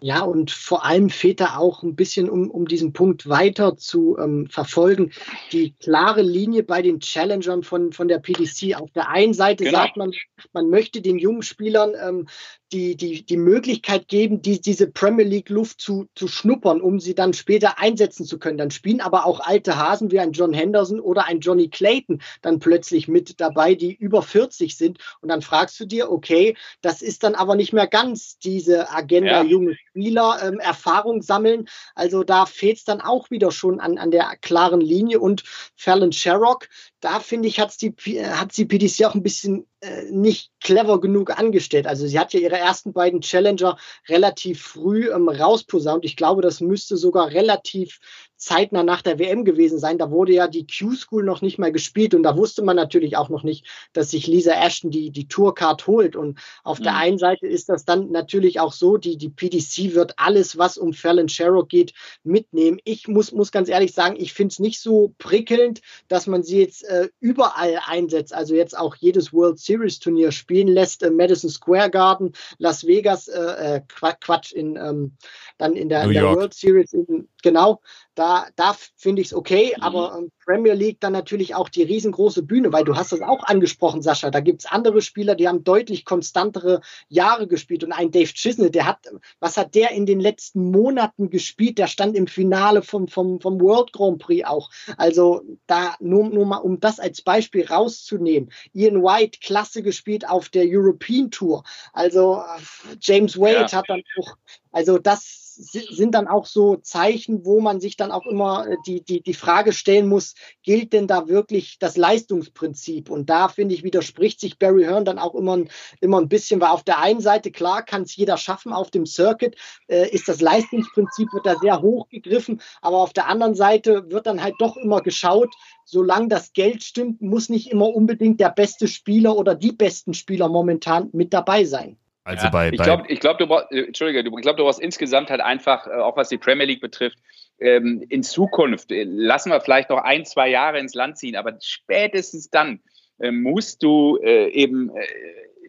Ja, und vor allem fehlt da auch ein bisschen, um, um diesen Punkt weiter zu ähm, verfolgen, die klare Linie bei den Challengern von, von der PDC. Auf der einen Seite genau. sagt man, man möchte den jungen Spielern ähm, die, die, die Möglichkeit geben, die, diese Premier League Luft zu, zu schnuppern, um sie dann später einsetzen zu können. Dann spielen aber auch alte Hasen wie ein John Henderson oder ein Johnny Clayton dann plötzlich mit dabei, die über 40 sind. Und dann fragst du dir, okay, das ist dann aber nicht mehr ganz diese Agenda ja. junge Spieler, ähm, Erfahrung sammeln. Also da fehlt es dann auch wieder schon an, an der klaren Linie. Und Fallon Sherrock, da finde ich, hat's die, hat die PDC auch ein bisschen äh, nicht clever genug angestellt. Also sie hat ja ihre ersten beiden Challenger relativ früh ähm, rausposaunt. Ich glaube, das müsste sogar relativ zeitnah nach der WM gewesen sein. Da wurde ja die Q-School noch nicht mal gespielt und da wusste man natürlich auch noch nicht, dass sich Lisa Ashton die, die Tourcard holt. Und auf mhm. der einen Seite ist das dann natürlich auch so, die, die PDC wird alles, was um Fallon Sherrock geht, mitnehmen. Ich muss, muss ganz ehrlich sagen, ich finde es nicht so prickelnd, dass man sie jetzt äh, überall einsetzt. Also jetzt auch jedes World Series Turnier spielen lässt, äh, Madison Square Garden, Las Vegas, äh, äh Quatsch, in, ähm, dann in der, in der World Series, in, genau. Da, da finde ich es okay, mhm. aber ähm, Premier League dann natürlich auch die riesengroße Bühne, weil du hast das auch angesprochen, Sascha. Da gibt es andere Spieler, die haben deutlich konstantere Jahre gespielt. Und ein Dave Chisnell, der hat, was hat der in den letzten Monaten gespielt? Der stand im Finale vom, vom, vom World Grand Prix auch. Also da nur, nur mal, um das als Beispiel rauszunehmen. Ian White, klasse gespielt auf der European Tour. Also äh, James Wade ja. hat dann auch, also das sind dann auch so Zeichen, wo man sich dann auch immer äh, die, die, die Frage stellen muss, gilt denn da wirklich das Leistungsprinzip? Und da finde ich, widerspricht sich Barry Hearn dann auch immer, immer ein bisschen, weil auf der einen Seite, klar, kann es jeder schaffen auf dem Circuit, äh, ist das Leistungsprinzip, wird da sehr hoch gegriffen, aber auf der anderen Seite wird dann halt doch immer geschaut, solange das Geld stimmt, muss nicht immer unbedingt der beste Spieler oder die besten Spieler momentan mit dabei sein. Also ja, bei, ich glaube, ich glaub, du brauchst, äh, Entschuldige, ich glaube, du brauchst insgesamt halt einfach, äh, auch was die Premier League betrifft, ähm, in Zukunft, äh, lassen wir vielleicht noch ein, zwei Jahre ins Land ziehen, aber spätestens dann musst du eben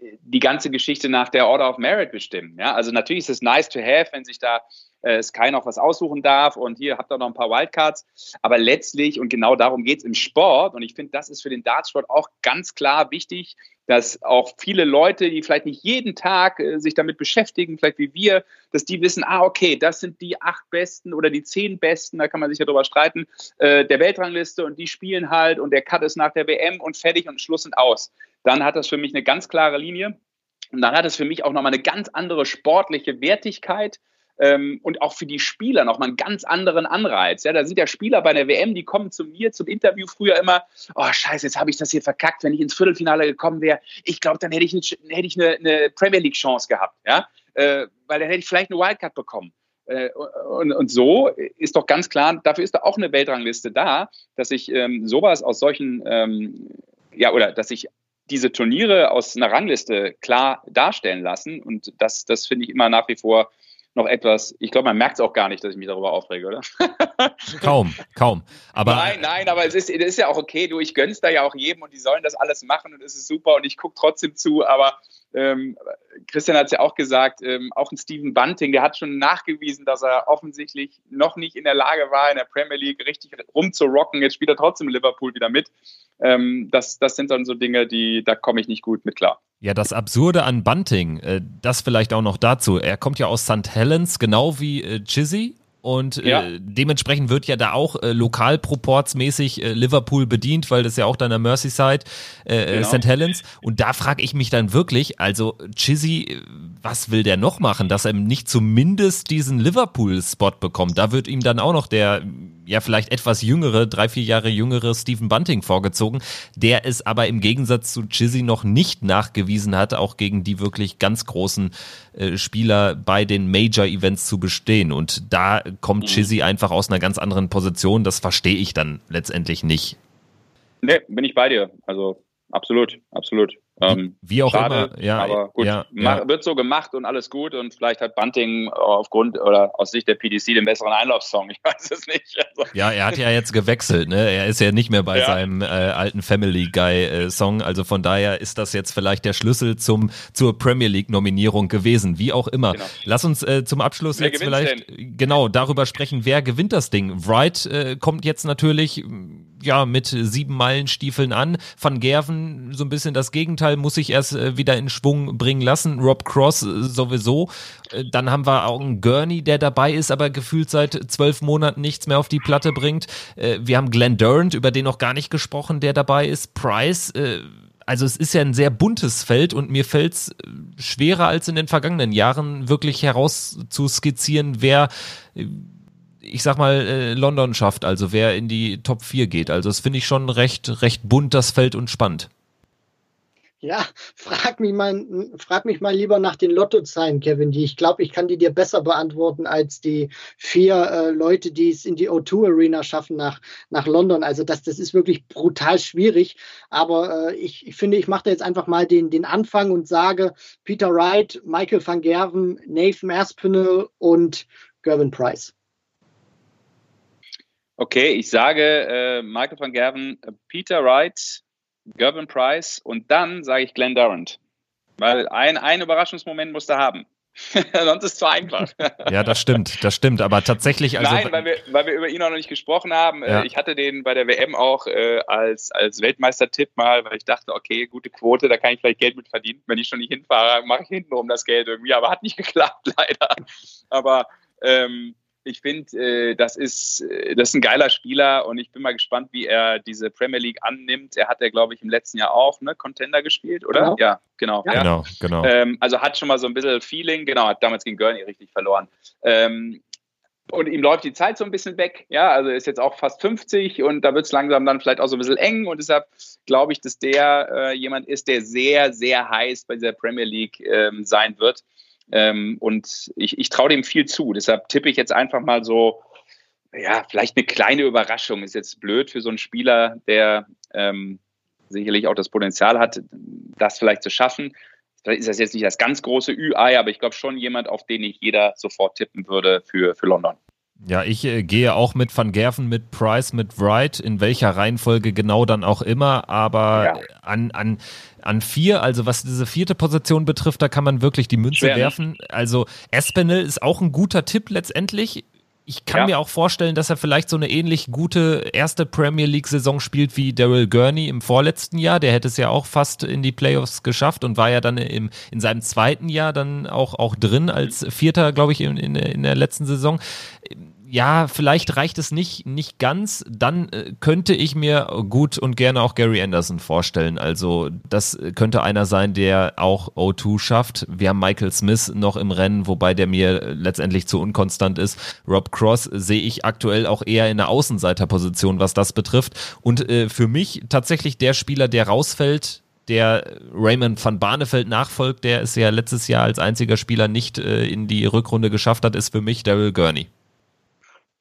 die ganze Geschichte nach der Order of Merit bestimmen. Ja? Also natürlich ist es nice to have, wenn sich da äh, Sky noch was aussuchen darf und hier habt ihr noch ein paar Wildcards. Aber letztlich, und genau darum geht es im Sport, und ich finde, das ist für den Dartsport auch ganz klar wichtig, dass auch viele Leute, die vielleicht nicht jeden Tag äh, sich damit beschäftigen, vielleicht wie wir, dass die wissen, ah, okay, das sind die acht Besten oder die zehn Besten, da kann man sich ja drüber streiten, äh, der Weltrangliste und die spielen halt und der Cut ist nach der WM und fertig und Schluss und aus. Dann hat das für mich eine ganz klare Linie. Und dann hat es für mich auch nochmal eine ganz andere sportliche Wertigkeit ähm, und auch für die Spieler nochmal einen ganz anderen Anreiz. Ja, da sind ja Spieler bei der WM, die kommen zu mir zum Interview früher immer, oh scheiße, jetzt habe ich das hier verkackt, wenn ich ins Viertelfinale gekommen wäre, ich glaube, dann hätte ich, eine, hätte ich eine, eine Premier League Chance gehabt. Ja? äh, weil dann hätte ich vielleicht eine Wildcard bekommen. Äh, und, und, so ist doch ganz klar, dafür ist da auch eine Weltrangliste da, dass ich ähm, sowas aus solchen, ähm, ja, oder dass ich diese Turniere aus einer Rangliste klar darstellen lassen. Und das, das finde ich immer nach wie vor noch etwas, ich glaube, man merkt es auch gar nicht, dass ich mich darüber aufrege, oder? *laughs* kaum, kaum. Aber nein, nein, aber es ist, es ist ja auch okay, du, ich gönn's da ja auch jedem und die sollen das alles machen und es ist super und ich gucke trotzdem zu, aber ähm, Christian hat es ja auch gesagt, ähm, auch ein Steven Bunting, der hat schon nachgewiesen, dass er offensichtlich noch nicht in der Lage war, in der Premier League richtig rumzurocken. Jetzt spielt er trotzdem Liverpool wieder mit. Ähm, das, das sind dann so Dinge, die, da komme ich nicht gut mit klar. Ja, das Absurde an Bunting, äh, das vielleicht auch noch dazu. Er kommt ja aus St. Helens, genau wie äh, Chizzy und äh, ja. äh, dementsprechend wird ja da auch äh, lokalproportsmäßig äh, Liverpool bedient, weil das ja auch dann der Merseyside, äh, äh genau. St. Helens. Und da frage ich mich dann wirklich, also Chizzy, was will der noch machen, dass er nicht zumindest diesen Liverpool-Spot bekommt? Da wird ihm dann auch noch der ja vielleicht etwas jüngere, drei, vier Jahre jüngere Stephen Bunting vorgezogen, der es aber im Gegensatz zu Chizzy noch nicht nachgewiesen hat, auch gegen die wirklich ganz großen äh, Spieler bei den Major-Events zu bestehen. Und da kommt mhm. Chizzy einfach aus einer ganz anderen Position. Das verstehe ich dann letztendlich nicht. Nee, bin ich bei dir. Also absolut, absolut. Ähm, Wie auch schade, immer, ja. Aber gut, ja, ja. wird so gemacht und alles gut und vielleicht hat Bunting aufgrund oder aus Sicht der PDC den besseren Einlaufsong. *laughs* Ich weiß es nicht. Also. Ja, er hat ja jetzt gewechselt, ne? Er ist ja nicht mehr bei ja. seinem äh, alten Family Guy äh, Song. Also von daher ist das jetzt vielleicht der Schlüssel zum zur Premier League Nominierung gewesen. Wie auch immer. Genau. Lass uns äh, zum Abschluss wer jetzt vielleicht denn? genau darüber sprechen, wer gewinnt das Ding. Wright äh, kommt jetzt natürlich ja mit sieben Meilenstiefeln an. Van Gerven so ein bisschen das Gegenteil muss sich erst äh, wieder in Schwung bringen lassen. Rob Cross äh, sowieso. Äh, dann haben wir auch einen Gurney, der dabei ist, aber gefühlt seit zwölf Monaten nichts mehr auf die Platte bringt. Wir haben Glenn Durant, über den noch gar nicht gesprochen, der dabei ist. Price, also es ist ja ein sehr buntes Feld und mir fällt es schwerer als in den vergangenen Jahren wirklich herauszuskizzieren, wer ich sag mal, äh, London schafft, also wer in die Top 4 geht. Also das finde ich schon recht, recht bunt, das Feld und spannend. Ja, frag mich mal, frag mich mal lieber nach den Lottozahlen, Kevin. Die ich glaube, ich kann die dir besser beantworten als die vier äh, Leute, die es in die O2 Arena schaffen nach, nach London. Also das, das ist wirklich brutal schwierig. Aber äh, ich, ich finde, ich mache da jetzt einfach mal den, den Anfang und sage Peter Wright, Michael van Gerven, Nathan Aspinall und Gervin Price. Okay, ich sage äh, Michael van Gerven, Peter Wright, Gervin Price und dann sage ich Glenn Durant. Weil ein, ein Überraschungsmoment musste haben. *laughs* Sonst ist es zu einfach. *laughs* ja, das stimmt, das stimmt. Aber tatsächlich. Also Nein, weil wir, weil wir über ihn auch noch nicht gesprochen haben. Äh, ja. Ich hatte den bei der WM auch äh, als, als Weltmeister-Tipp mal, weil ich dachte, okay, gute Quote, da kann ich vielleicht Geld mit verdienen. Wenn ich schon nicht hinfahre, mache ich hintenrum das Geld irgendwie. Aber hat nicht *laughs* geklappt, leider. Aber ähm, ich finde, äh, das, ist, äh, das ist ein geiler Spieler und ich bin mal gespannt, wie er diese Premier League annimmt. Er hat ja, glaube ich, im letzten Jahr auch ne, Contender gespielt, oder? Genau. Ja, genau. Ja. Genau, genau. Ähm, also hat schon mal so ein bisschen Feeling, genau, hat damals gegen Gurney richtig verloren. Ähm, und ihm läuft die Zeit so ein bisschen weg. Ja, also ist jetzt auch fast 50 und da wird es langsam dann vielleicht auch so ein bisschen eng. Und deshalb glaube ich, dass der äh, jemand ist, der sehr, sehr heiß bei dieser Premier League ähm, sein wird. Ähm, und ich, ich traue dem viel zu. Deshalb tippe ich jetzt einfach mal so, ja, vielleicht eine kleine Überraschung. Ist jetzt blöd für so einen Spieler, der ähm, sicherlich auch das Potenzial hat, das vielleicht zu schaffen. Vielleicht ist das jetzt nicht das ganz große Ü-Ei, aber ich glaube schon jemand, auf den ich jeder sofort tippen würde für, für London. Ja, ich äh, gehe auch mit Van Gerven, mit Price, mit Wright, in welcher Reihenfolge genau dann auch immer, aber ja. an, an, an vier, also was diese vierte Position betrifft, da kann man wirklich die Münze Schwer ne? werfen. Nicht. Also Espinel ist auch ein guter Tipp letztendlich. Ich kann ja. mir auch vorstellen, dass er vielleicht so eine ähnlich gute erste Premier League-Saison spielt wie Daryl Gurney im vorletzten Jahr. Der hätte es ja auch fast in die Playoffs geschafft und war ja dann im, in seinem zweiten Jahr dann auch, auch drin als Vierter, glaube ich, in, in, in der letzten Saison ja, vielleicht reicht es nicht, nicht ganz, dann äh, könnte ich mir gut und gerne auch Gary Anderson vorstellen. Also das könnte einer sein, der auch O2 schafft. Wir haben Michael Smith noch im Rennen, wobei der mir letztendlich zu unkonstant ist. Rob Cross sehe ich aktuell auch eher in der Außenseiterposition, was das betrifft. Und äh, für mich tatsächlich der Spieler, der rausfällt, der Raymond van Barneveld nachfolgt, der es ja letztes Jahr als einziger Spieler nicht äh, in die Rückrunde geschafft hat, ist für mich Daryl Gurney.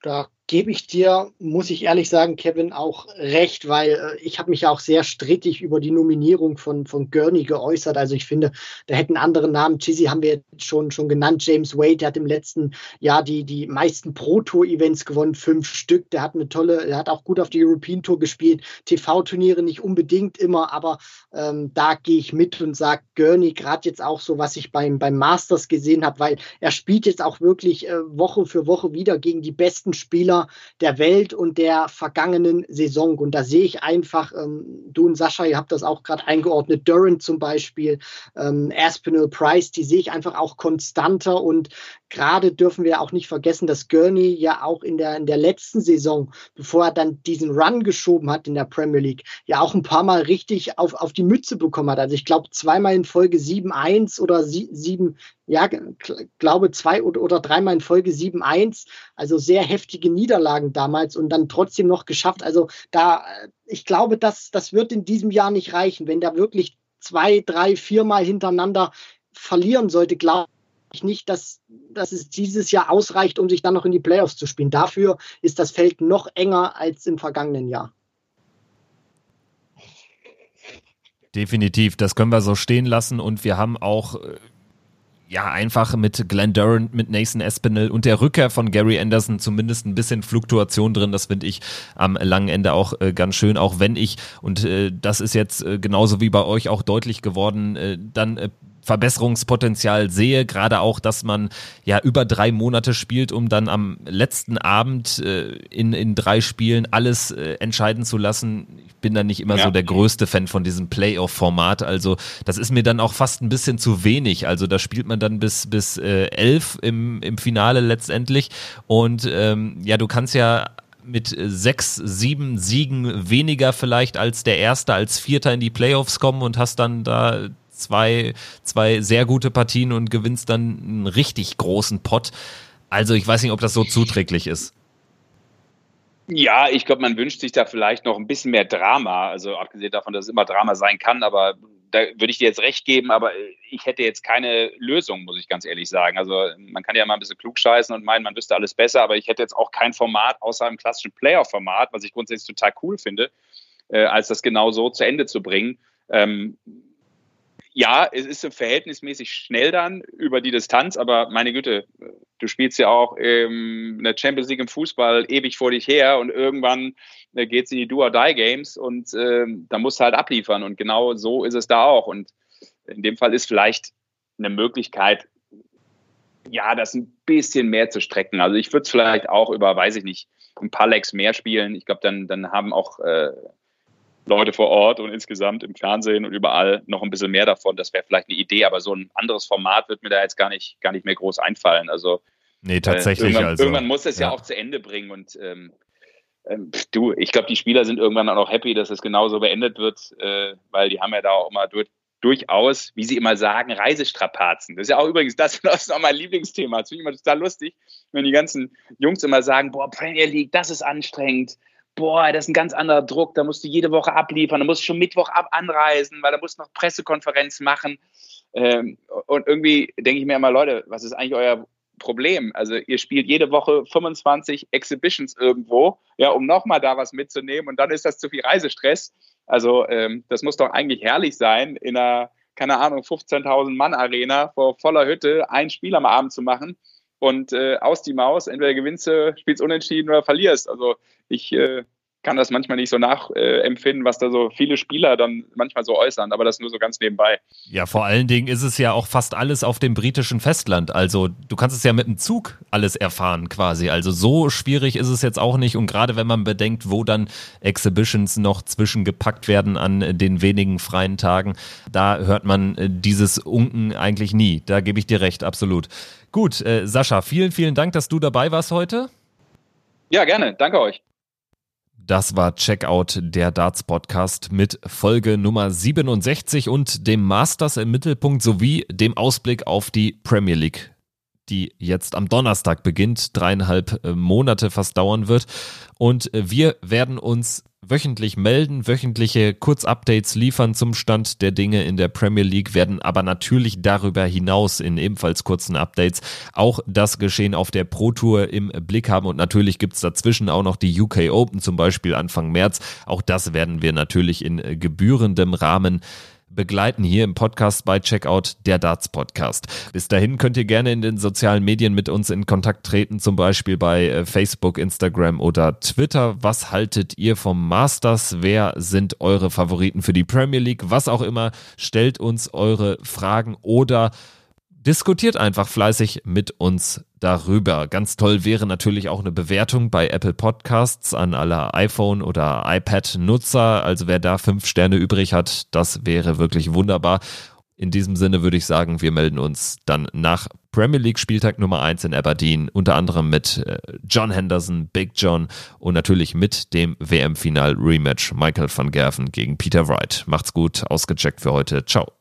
Da gebe ich dir, muss ich ehrlich sagen, Kevin, auch recht, weil äh, ich habe mich ja auch sehr strittig über die Nominierung von, von Gurney geäußert. Also ich finde, da hätten andere Namen, Chizzy haben wir jetzt schon, schon genannt, James Wade, der hat im letzten Jahr die, die meisten Pro-Tour-Events gewonnen, fünf Stück. Der hat eine tolle, der hat auch gut auf die European Tour gespielt. TV-Turniere nicht unbedingt immer, aber ähm, da gehe ich mit und sage Gurney, gerade jetzt auch so, was ich beim, beim Masters gesehen habe, weil er spielt jetzt auch wirklich äh, Woche für Woche wieder gegen die besten Spieler der Welt und der vergangenen Saison. Und da sehe ich einfach, ähm, du und Sascha, ihr habt das auch gerade eingeordnet, Durant zum Beispiel, ähm, Aspinall Price, die sehe ich einfach auch konstanter und gerade dürfen wir auch nicht vergessen, dass Gurney ja auch in der, in der letzten Saison, bevor er dann diesen Run geschoben hat in der Premier League, ja auch ein paar Mal richtig auf, auf die Mütze bekommen hat. Also ich glaube zweimal in Folge 7-1 oder 7, ja, glaube zwei oder, oder dreimal in Folge 7-1. Also sehr heftige Niederlagen damals und dann trotzdem noch geschafft. Also da, ich glaube, das, das wird in diesem Jahr nicht reichen. Wenn der wirklich zwei, drei, viermal hintereinander verlieren sollte, glaube ich nicht, dass, dass es dieses Jahr ausreicht, um sich dann noch in die Playoffs zu spielen. Dafür ist das Feld noch enger als im vergangenen Jahr. Definitiv, das können wir so stehen lassen und wir haben auch äh, ja, einfach mit Glenn Durant, mit Nathan Espinel und der Rückkehr von Gary Anderson zumindest ein bisschen Fluktuation drin. Das finde ich am langen Ende auch äh, ganz schön, auch wenn ich, und äh, das ist jetzt äh, genauso wie bei euch auch deutlich geworden, äh, dann äh, Verbesserungspotenzial sehe, gerade auch, dass man ja über drei Monate spielt, um dann am letzten Abend äh, in, in drei Spielen alles äh, entscheiden zu lassen. Ich bin da nicht immer ja. so der größte Fan von diesem Playoff-Format. Also das ist mir dann auch fast ein bisschen zu wenig. Also da spielt man dann bis, bis äh, elf im, im Finale letztendlich. Und ähm, ja, du kannst ja mit sechs, sieben Siegen weniger vielleicht als der Erste, als Vierter in die Playoffs kommen und hast dann da zwei, zwei sehr gute Partien und gewinnst dann einen richtig großen Pot. Also ich weiß nicht, ob das so zuträglich ist. Ja, ich glaube, man wünscht sich da vielleicht noch ein bisschen mehr Drama. Also abgesehen davon, dass es immer Drama sein kann, aber da würde ich dir jetzt recht geben, aber ich hätte jetzt keine Lösung, muss ich ganz ehrlich sagen. Also man kann ja mal ein bisschen klug scheißen und meinen, man wüsste alles besser, aber ich hätte jetzt auch kein Format außer einem klassischen Player-Format, was ich grundsätzlich total cool finde, äh, als das genau so zu Ende zu bringen. Ähm, ja, es ist verhältnismäßig schnell dann über die Distanz, aber meine Güte, du spielst ja auch ähm, eine Champions League im Fußball ewig vor dich her und irgendwann äh, geht es in die Do-or-Die-Games und ähm, da musst du halt abliefern und genau so ist es da auch und in dem Fall ist vielleicht eine Möglichkeit, ja, das ein bisschen mehr zu strecken. Also ich würde es vielleicht auch über, weiß ich nicht, ein paar Legs mehr spielen. Ich glaube, dann, dann haben auch äh, Leute vor Ort und insgesamt im Fernsehen und überall noch ein bisschen mehr davon. Das wäre vielleicht eine Idee, aber so ein anderes Format wird mir da jetzt gar nicht, gar nicht mehr groß einfallen. Also nee, tatsächlich. Äh, irgendwann, also, irgendwann muss es ja. ja. auch zu Ende bringen und ähm, ähm, du, ich glaube, die Spieler sind irgendwann auch happy, dass es genauso beendet wird, äh, weil die haben ja da auch immer durch, durchaus, wie sie immer sagen, Reisestrapazen. Das ist ja auch übrigens das, *laughs* das ist auch mein Lieblingsthema. Das finde ich immer total lustig, wenn die ganzen Jungs immer sagen, boah, Premier League, das ist anstrengend boah, das ist ein ganz anderer Druck, da musst du jede Woche abliefern, da musst du schon Mittwoch ab anreisen, weil da musst du noch Pressekonferenz machen. Ähm, und irgendwie denke ich mir immer, Leute, was ist eigentlich euer Problem? Also ihr spielt jede Woche 25 Exhibitions irgendwo, ja, um nochmal da was mitzunehmen und dann ist das zu viel Reisestress. Also ähm, das muss doch eigentlich herrlich sein, in einer, keine Ahnung, 15.000 Mann Arena vor voller Hütte ein Spiel am Abend zu machen und äh, aus die Maus, entweder gewinnst du, spielst unentschieden oder verlierst. Also ich äh, kann das manchmal nicht so nachempfinden, äh, was da so viele Spieler dann manchmal so äußern, aber das nur so ganz nebenbei. Ja, vor allen Dingen ist es ja auch fast alles auf dem britischen Festland. Also du kannst es ja mit dem Zug alles erfahren quasi. Also so schwierig ist es jetzt auch nicht. Und gerade wenn man bedenkt, wo dann Exhibitions noch zwischengepackt werden an den wenigen freien Tagen, da hört man äh, dieses Unken eigentlich nie. Da gebe ich dir recht, absolut. Gut, äh, Sascha, vielen, vielen Dank, dass du dabei warst heute. Ja, gerne. Danke euch. Das war Checkout der Darts Podcast mit Folge Nummer 67 und dem Masters im Mittelpunkt sowie dem Ausblick auf die Premier League, die jetzt am Donnerstag beginnt, dreieinhalb äh, Monate fast dauern wird. Und äh, wir werden uns wöchentlich melden, wöchentliche Kurzupdates liefern zum Stand der Dinge in der Premier League, werden aber natürlich darüber hinaus in ebenfalls kurzen Updates auch das Geschehen auf der Pro Tour im Blick haben und natürlich gibt's dazwischen auch noch die UK Open zum Beispiel Anfang März. Auch das werden wir natürlich in gebührendem Rahmen begleiten hier im Podcast bei Checkout der Darts Podcast. Bis dahin könnt ihr gerne in den sozialen Medien mit uns in Kontakt treten, zum Beispiel bei äh, Facebook, Instagram oder Twitter. Was haltet ihr vom Masters? Wer sind eure Favoriten für die Premier League? Was auch immer, stellt uns eure Fragen oder Diskutiert einfach fleißig mit uns darüber. Ganz toll wäre natürlich auch eine Bewertung bei Apple Podcasts an alle iPhone oder iPad-Nutzer. Also wer da fünf Sterne übrig hat, das wäre wirklich wunderbar. In diesem Sinne würde ich sagen, wir melden uns dann nach Premier League Spieltag Nummer eins in Aberdeen, unter anderem mit äh, John Henderson, Big John und natürlich mit dem WM-Final-Rematch Michael van Gerven gegen Peter Wright. Macht's gut, ausgecheckt für heute. Ciao.